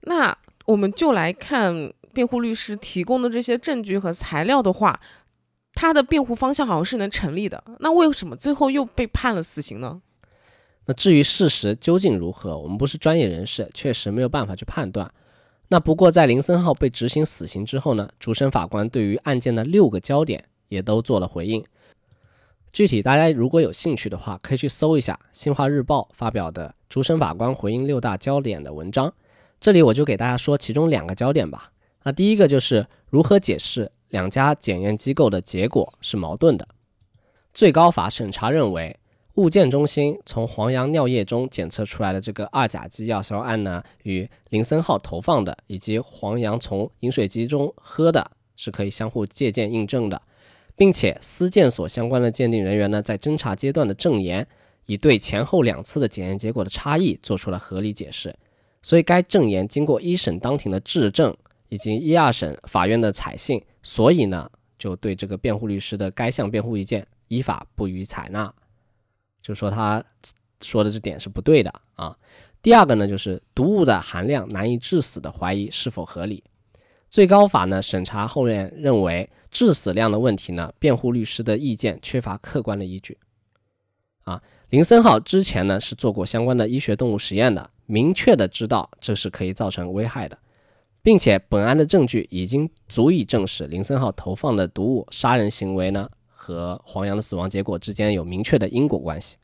Speaker 1: 那我们就来看辩护律师提供的这些证据和材料的话。他的辩护方向好像是能成立的，那为什么最后又被判了死刑呢？
Speaker 2: 那至于事实究竟如何，我们不是专业人士，确实没有办法去判断。那不过在林森浩被执行死刑之后呢，主审法官对于案件的六个焦点也都做了回应。具体大家如果有兴趣的话，可以去搜一下《新华日报》发表的主审法官回应六大焦点的文章。这里我就给大家说其中两个焦点吧。那第一个就是如何解释。两家检验机构的结果是矛盾的。最高法审查认为，物检中心从黄洋尿液中检测出来的这个二甲基亚硝胺呢，与林森浩投放的以及黄洋从饮水机中喝的是可以相互借鉴印证的，并且司鉴所相关的鉴定人员呢，在侦查阶段的证言，已对前后两次的检验结果的差异做出了合理解释。所以该证言经过一审当庭的质证。以及一二审法院的采信，所以呢，就对这个辩护律师的该项辩护意见依法不予采纳，就说他说的这点是不对的啊。第二个呢，就是毒物的含量难以致死的怀疑是否合理。最高法呢审查后面认为致死量的问题呢，辩护律师的意见缺乏客观的依据。啊，林森浩之前呢是做过相关的医学动物实验的，明确的知道这是可以造成危害的，并且本案的证据已经足以证实林森浩投放的毒物杀人行为呢和黄洋的死亡结果之间有明确的因果关系。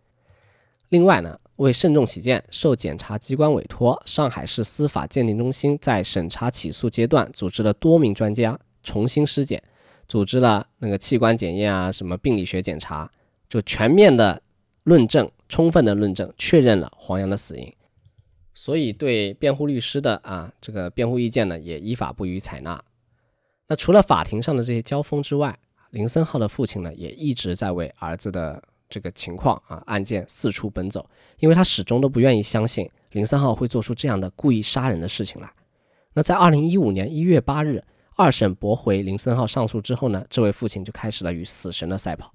Speaker 2: 另外呢。为慎重起见，受检察机关委托，上海市司法鉴定中心在审查起诉阶段组织了多名专家重新尸检，组织了那个器官检验啊，什么病理学检查，就全面的论证、充分的论证，确认了黄洋的死因。所以对辩护律师的啊这个辩护意见呢，也依法不予采纳。那除了法庭上的这些交锋之外，林森浩的父亲呢，也一直在为儿子的。这个情况啊，案件四处奔走，因为他始终都不愿意相信林森浩会做出这样的故意杀人的事情来。那在二零一五年一月八日，二审驳回林森浩上诉之后呢，这位父亲就开始了与死神的赛跑。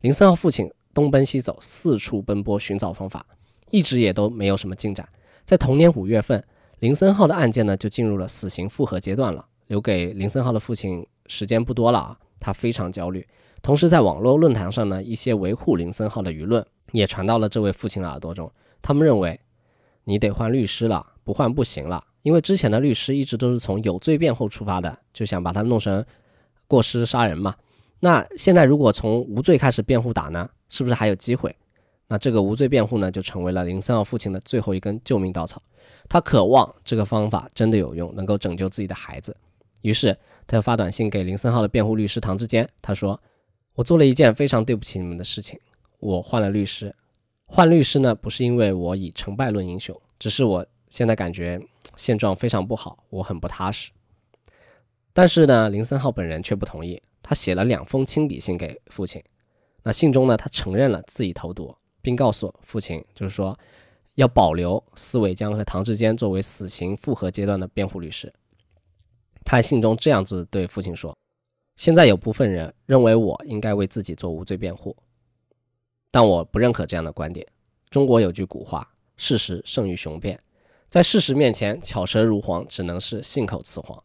Speaker 2: 林森浩父亲东奔西走，四处奔波寻找方法，一直也都没有什么进展。在同年五月份，林森浩的案件呢就进入了死刑复核阶段了，留给林森浩的父亲时间不多了啊，他非常焦虑。同时，在网络论坛上呢，一些维护林森浩的舆论也传到了这位父亲的耳朵中。他们认为，你得换律师了，不换不行了。因为之前的律师一直都是从有罪辩护出发的，就想把他弄成过失杀人嘛。那现在如果从无罪开始辩护打呢，是不是还有机会？那这个无罪辩护呢，就成为了林森浩父亲的最后一根救命稻草。他渴望这个方法真的有用，能够拯救自己的孩子。于是，他又发短信给林森浩的辩护律师唐志坚，他说。我做了一件非常对不起你们的事情，我换了律师。换律师呢，不是因为我以成败论英雄，只是我现在感觉现状非常不好，我很不踏实。但是呢，林森浩本人却不同意，他写了两封亲笔信给父亲。那信中呢，他承认了自己投毒，并告诉父亲，就是说要保留司伟江和唐志坚作为死刑复核阶段的辩护律师。他信中这样子对父亲说。现在有部分人认为我应该为自己做无罪辩护，但我不认可这样的观点。中国有句古话：“事实胜于雄辩。”在事实面前，巧舌如簧只能是信口雌黄。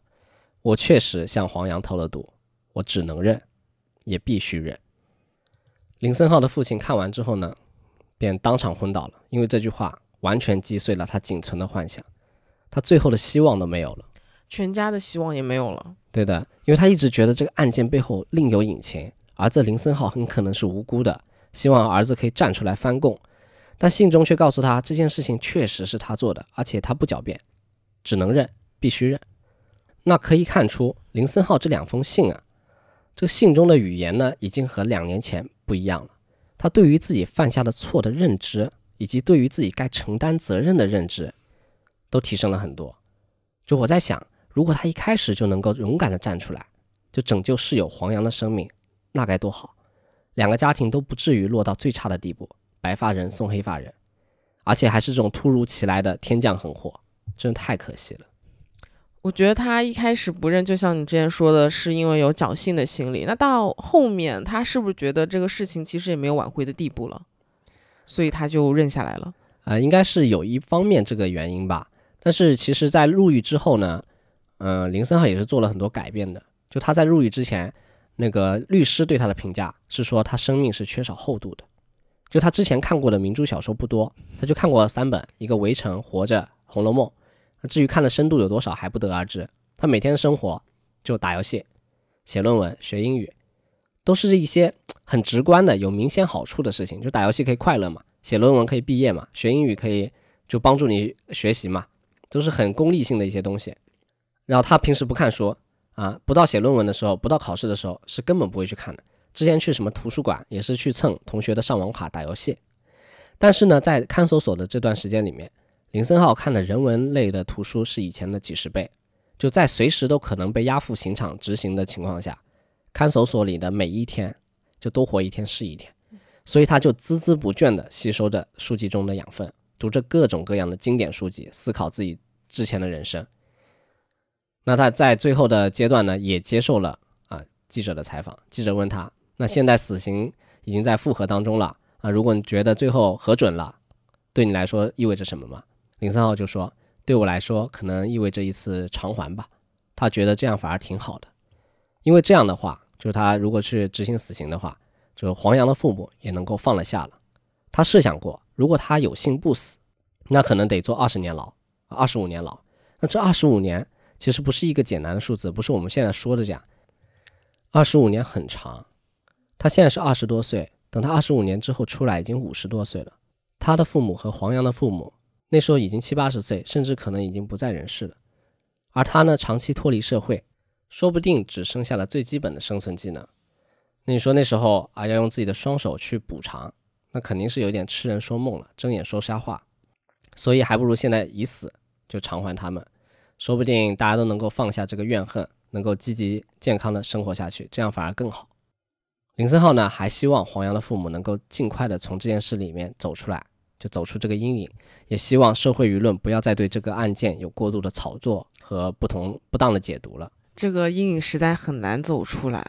Speaker 2: 我确实向黄洋投了毒，我只能认，也必须认。林森浩的父亲看完之后呢，便当场昏倒了，因为这句话完全击碎了他仅存的幻想，他最后的希望都没有了。
Speaker 1: 全家的希望也没有了。
Speaker 2: 对的，因为他一直觉得这个案件背后另有隐情，儿子林森浩很可能是无辜的，希望儿子可以站出来翻供。但信中却告诉他，这件事情确实是他做的，而且他不狡辩，只能认，必须认。那可以看出，林森浩这两封信啊，这个信中的语言呢，已经和两年前不一样了。他对于自己犯下的错的认知，以及对于自己该承担责任的认知，都提升了很多。就我在想。如果他一开始就能够勇敢的站出来，就拯救室友黄洋的生命，那该多好！两个家庭都不至于落到最差的地步，白发人送黑发人，而且还是这种突如其来的天降横祸，真的太可惜了。
Speaker 1: 我觉得他一开始不认，就像你之前说的，是因为有侥幸的心理。那到后面，他是不是觉得这个事情其实也没有挽回的地步了，所以他就认下来了？
Speaker 2: 啊，应该是有一方面这个原因吧。但是其实，在入狱之后呢？嗯，林森浩也是做了很多改变的。就他在入狱之前，那个律师对他的评价是说他生命是缺少厚度的。就他之前看过的名著小说不多，他就看过三本，一个《围城》《活着》《红楼梦》。至于看的深度有多少还不得而知。他每天的生活就打游戏、写论文、学英语，都是一些很直观的、有明显好处的事情。就打游戏可以快乐嘛，写论文可以毕业嘛，学英语可以就帮助你学习嘛，都是很功利性的一些东西。然后他平时不看书啊，不到写论文的时候，不到考试的时候，是根本不会去看的。之前去什么图书馆，也是去蹭同学的上网卡打游戏。但是呢，在看守所的这段时间里面，林森浩看的人文类的图书是以前的几十倍。就在随时都可能被押赴刑场执行的情况下，看守所里的每一天就多活一天是一天。所以他就孜孜不倦地吸收着书籍中的养分，读着各种各样的经典书籍，思考自己之前的人生。那他在最后的阶段呢，也接受了啊记者的采访。记者问他：“那现在死刑已经在复核当中了啊，如果你觉得最后核准了，对你来说意味着什么吗？”零三号就说：“对我来说，可能意味着一次偿还吧。他觉得这样反而挺好的，因为这样的话，就是他如果去执行死刑的话，就是黄洋的父母也能够放了下了。他设想过，如果他有幸不死，那可能得坐二十年牢，二十五年牢。那这二十五年其实不是一个简单的数字，不是我们现在说的这样。二十五年很长，他现在是二十多岁，等他二十五年之后出来，已经五十多岁了。他的父母和黄洋的父母。”那时候已经七八十岁，甚至可能已经不在人世了。而他呢，长期脱离社会，说不定只剩下了最基本的生存技能。那你说那时候啊，要用自己的双手去补偿，那肯定是有点痴人说梦了，睁眼说瞎话。所以还不如现在已死，就偿还他们，说不定大家都能够放下这个怨恨，能够积极健康的生活下去，这样反而更好。林森浩呢，还希望黄洋的父母能够尽快的从这件事里面走出来。就走出这个阴影，也希望社会舆论不要再对这个案件有过度的炒作和不同不当的解读了。
Speaker 1: 这个阴影实在很难走出来。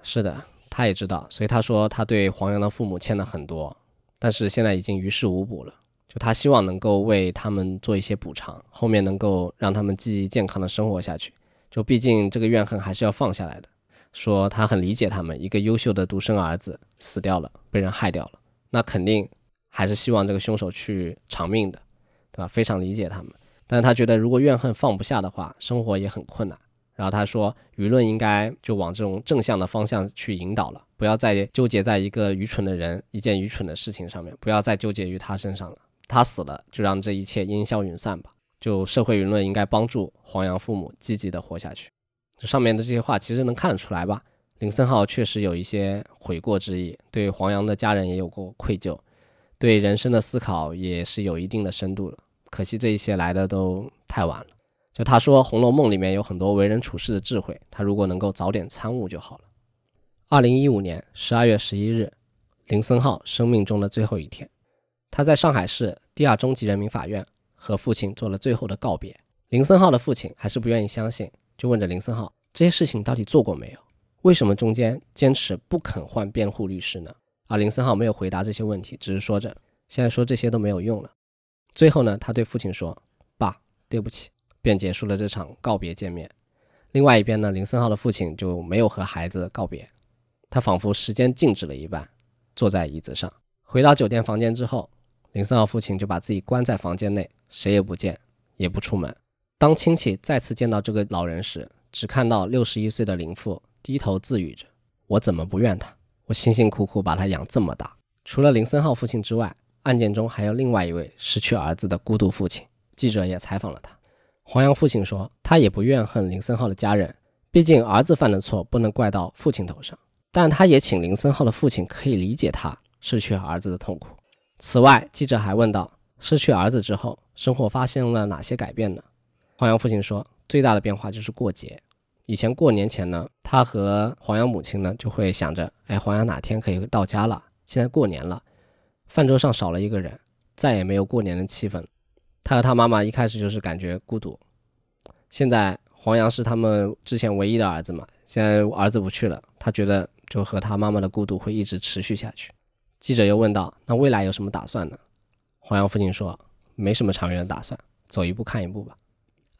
Speaker 2: 是的，他也知道，所以他说他对黄洋的父母欠了很多，但是现在已经于事无补了。就他希望能够为他们做一些补偿，后面能够让他们积极健康的生活下去。就毕竟这个怨恨还是要放下来的。说他很理解他们，一个优秀的独生儿子死掉了，被人害掉了，那肯定。还是希望这个凶手去偿命的，对吧？非常理解他们，但是他觉得如果怨恨放不下的话，生活也很困难。然后他说，舆论应该就往这种正向的方向去引导了，不要再纠结在一个愚蠢的人、一件愚蠢的事情上面，不要再纠结于他身上了。他死了，就让这一切烟消云散吧。就社会舆论应该帮助黄洋父母积极的活下去。这上面的这些话其实能看得出来吧？林森浩确实有一些悔过之意，对黄洋的家人也有过愧疚。对人生的思考也是有一定的深度了，可惜这一些来的都太晚了。就他说，《红楼梦》里面有很多为人处事的智慧，他如果能够早点参悟就好了。二零一五年十二月十一日，林森浩生命中的最后一天，他在上海市第二中级人民法院和父亲做了最后的告别。林森浩的父亲还是不愿意相信，就问着林森浩这些事情到底做过没有？为什么中间坚持不肯换辩护律师呢？而林森浩没有回答这些问题，只是说着：“现在说这些都没有用了。”最后呢，他对父亲说：“爸，对不起。”便结束了这场告别见面。另外一边呢，林森浩的父亲就没有和孩子告别，他仿佛时间静止了一般，坐在椅子上。回到酒店房间之后，林森浩父亲就把自己关在房间内，谁也不见，也不出门。当亲戚再次见到这个老人时，只看到六十一岁的林父低头自语着：“我怎么不怨他？”我辛辛苦苦把他养这么大，除了林森浩父亲之外，案件中还有另外一位失去儿子的孤独父亲。记者也采访了他。黄洋父亲说，他也不怨恨林森浩的家人，毕竟儿子犯的错不能怪到父亲头上。但他也请林森浩的父亲可以理解他失去儿子的痛苦。此外，记者还问到，失去儿子之后，生活发生了哪些改变呢？黄洋父亲说，最大的变化就是过节。以前过年前呢，他和黄洋母亲呢就会想着，哎，黄洋哪天可以到家了？现在过年了，饭桌上少了一个人，再也没有过年的气氛。他和他妈妈一开始就是感觉孤独。现在黄洋是他们之前唯一的儿子嘛，现在儿子不去了，他觉得就和他妈妈的孤独会一直持续下去。记者又问道：“那未来有什么打算呢？”黄洋父亲说：“没什么长远的打算，走一步看一步吧。”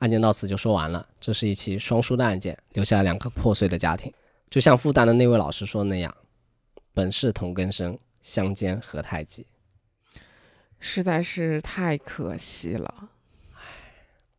Speaker 2: 案件到此就说完了。这是一起双输的案件，留下了两个破碎的家庭。就像复旦的那位老师说的那样：“本是同根生，相煎何太急。”
Speaker 1: 实在是太可惜了。
Speaker 2: 唉，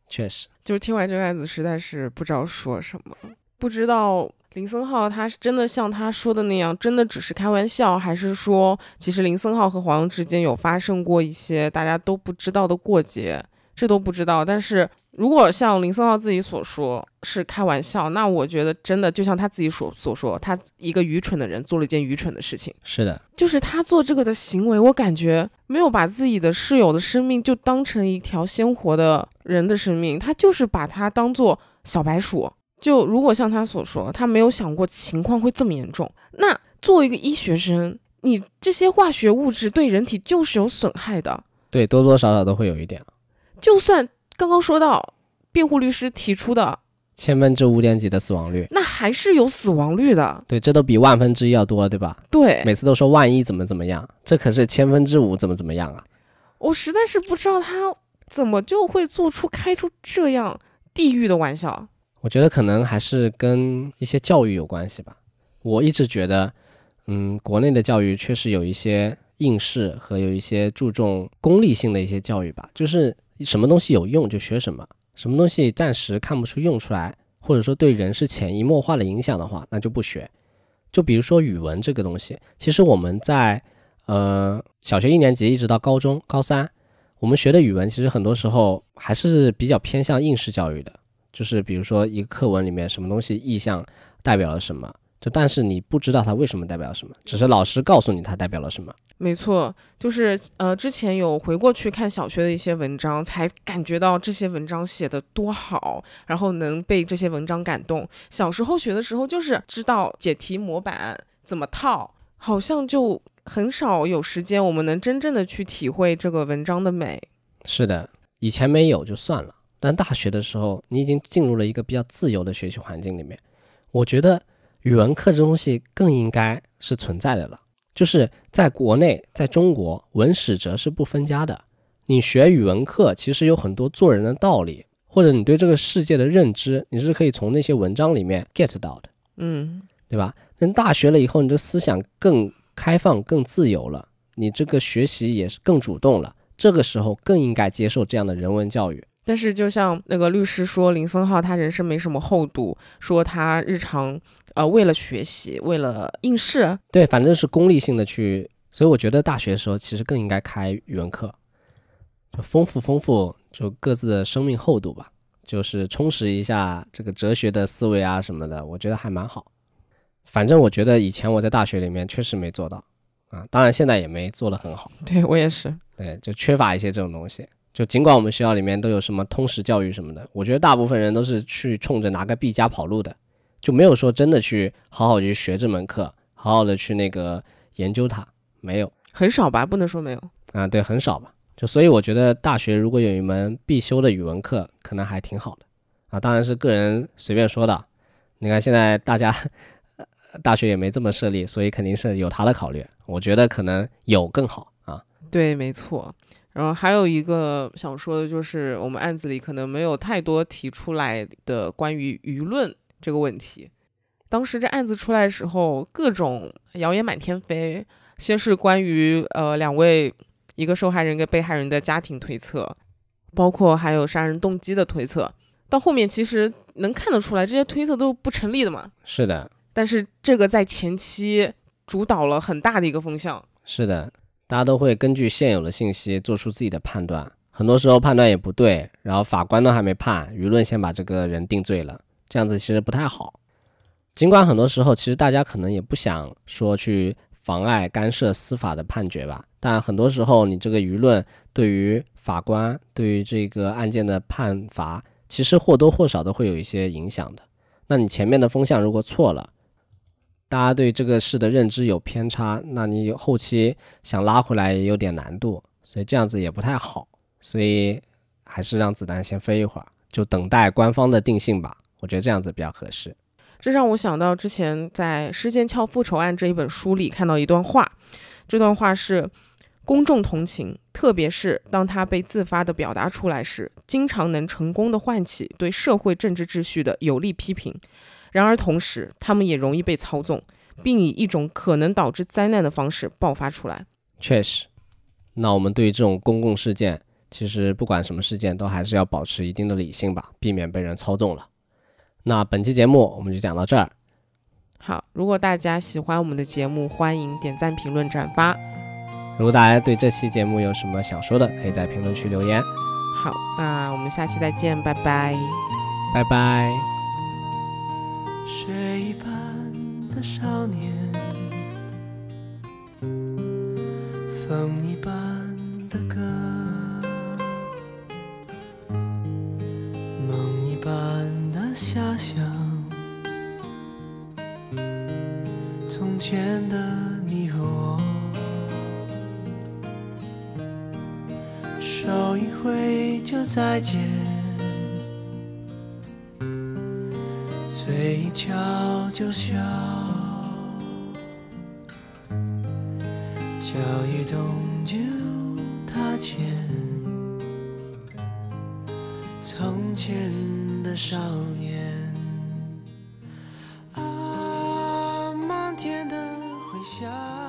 Speaker 2: 确实，
Speaker 1: 就是听完这个案子，实在是不知道说什么。不知道林森浩他是真的像他说的那样，真的只是开玩笑，还是说其实林森浩和黄洋之间有发生过一些大家都不知道的过节？这都不知道，但是。如果像林森浩自己所说是开玩笑，那我觉得真的就像他自己所所说，他一个愚蠢的人做了一件愚蠢的事情。
Speaker 2: 是的，
Speaker 1: 就是他做这个的行为，我感觉没有把自己的室友的生命就当成一条鲜活的人的生命，他就是把他当做小白鼠。就如果像他所说，他没有想过情况会这么严重。那作为一个医学生，你这些化学物质对人体就是有损害的。
Speaker 2: 对，多多少少都会有一点。
Speaker 1: 就算。刚刚说到，辩护律师提出的
Speaker 2: 千分之五点几的死亡率，
Speaker 1: 那还是有死亡率的。
Speaker 2: 对，这都比万分之一要多，对吧？
Speaker 1: 对，
Speaker 2: 每次都说万一怎么怎么样，这可是千分之五怎么怎么样啊！
Speaker 1: 我实在是不知道他怎么就会做出开出这样地狱的玩笑？
Speaker 2: 我觉得可能还是跟一些教育有关系吧。我一直觉得，嗯，国内的教育确实有一些应试和有一些注重功利性的一些教育吧，就是什么东西有用就学什么，什么东西暂时看不出用出来，或者说对人是潜移默化的影响的话，那就不学。就比如说语文这个东西，其实我们在呃小学一年级一直到高中高三。我们学的语文其实很多时候还是比较偏向应试教育的，就是比如说一个课文里面什么东西意象代表了什么，就但是你不知道它为什么代表什么，只是老师告诉你它代表了什么。
Speaker 1: 没错，就是呃之前有回过去看小学的一些文章，才感觉到这些文章写的多好，然后能被这些文章感动。小时候学的时候就是知道解题模板怎么套，好像就。很少有时间，我们能真正的去体会这个文章的美。
Speaker 2: 是的，以前没有就算了，但大学的时候，你已经进入了一个比较自由的学习环境里面。我觉得语文课这东西更应该是存在的了。就是在国内，在中国，文史哲是不分家的。你学语文课，其实有很多做人的道理，或者你对这个世界的认知，你是可以从那些文章里面 get 到的。
Speaker 1: 嗯，
Speaker 2: 对吧？等大学了以后，你的思想更。开放更自由了，你这个学习也是更主动了。这个时候更应该接受这样的人文教育。
Speaker 1: 但是，就像那个律师说，林森浩他人生没什么厚度，说他日常呃为了学习，为了应试，
Speaker 2: 对，反正是功利性的去。所以我觉得大学的时候其实更应该开语文课，就丰富丰富就各自的生命厚度吧，就是充实一下这个哲学的思维啊什么的，我觉得还蛮好。反正我觉得以前我在大学里面确实没做到，啊，当然现在也没做得很好。
Speaker 1: 对我也是，
Speaker 2: 对，就缺乏一些这种东西。就尽管我们学校里面都有什么通识教育什么的，我觉得大部分人都是去冲着拿个 B 加跑路的，就没有说真的去好好去学这门课，好好的去那个研究它，没有，
Speaker 1: 很少吧，不能说没有。
Speaker 2: 啊，对，很少吧。就所以我觉得大学如果有一门必修的语文课，可能还挺好的。啊，当然是个人随便说的。你看现在大家。大学也没这么设立，所以肯定是有他的考虑。我觉得可能有更好啊。
Speaker 1: 对，没错。然后还有一个想说的就是，我们案子里可能没有太多提出来的关于舆论这个问题。当时这案子出来的时候，各种谣言满天飞。先是关于呃两位一个受害人跟被害人的家庭推测，包括还有杀人动机的推测。到后面其实能看得出来，这些推测都不成立的嘛。
Speaker 2: 是的。
Speaker 1: 但是这个在前期主导了很大的一个风向。
Speaker 2: 是的，大家都会根据现有的信息做出自己的判断，很多时候判断也不对，然后法官都还没判，舆论先把这个人定罪了，这样子其实不太好。尽管很多时候其实大家可能也不想说去妨碍干涉司法的判决吧，但很多时候你这个舆论对于法官对于这个案件的判罚，其实或多或少都会有一些影响的。那你前面的风向如果错了，大家对这个事的认知有偏差，那你后期想拉回来也有点难度，所以这样子也不太好，所以还是让子弹先飞一会儿，就等待官方的定性吧。我觉得这样子比较合适。
Speaker 1: 这让我想到之前在《施剑翘复仇案》这一本书里看到一段话，这段话是：公众同情，特别是当他被自发地表达出来时，经常能成功地唤起对社会政治秩序的有力批评。然而，同时他们也容易被操纵，并以一种可能导致灾难的方式爆发出来。
Speaker 2: 确实，那我们对于这种公共事件，其实不管什么事件，都还是要保持一定的理性吧，避免被人操纵了。那本期节目我们就讲到这儿。
Speaker 1: 好，如果大家喜欢我们的节目，欢迎点赞、评论、转发。
Speaker 2: 如果大家对这期节目有什么想说的，可以在评论区留言。
Speaker 1: 好，那我们下期再见，拜拜，
Speaker 2: 拜拜。
Speaker 3: 雪一般的少年，风一般的歌，梦一般的遐想。从前的你和我，手一挥就再见。嘴一翘就笑，脚一动就踏前。从前的少年。啊，漫天的回响。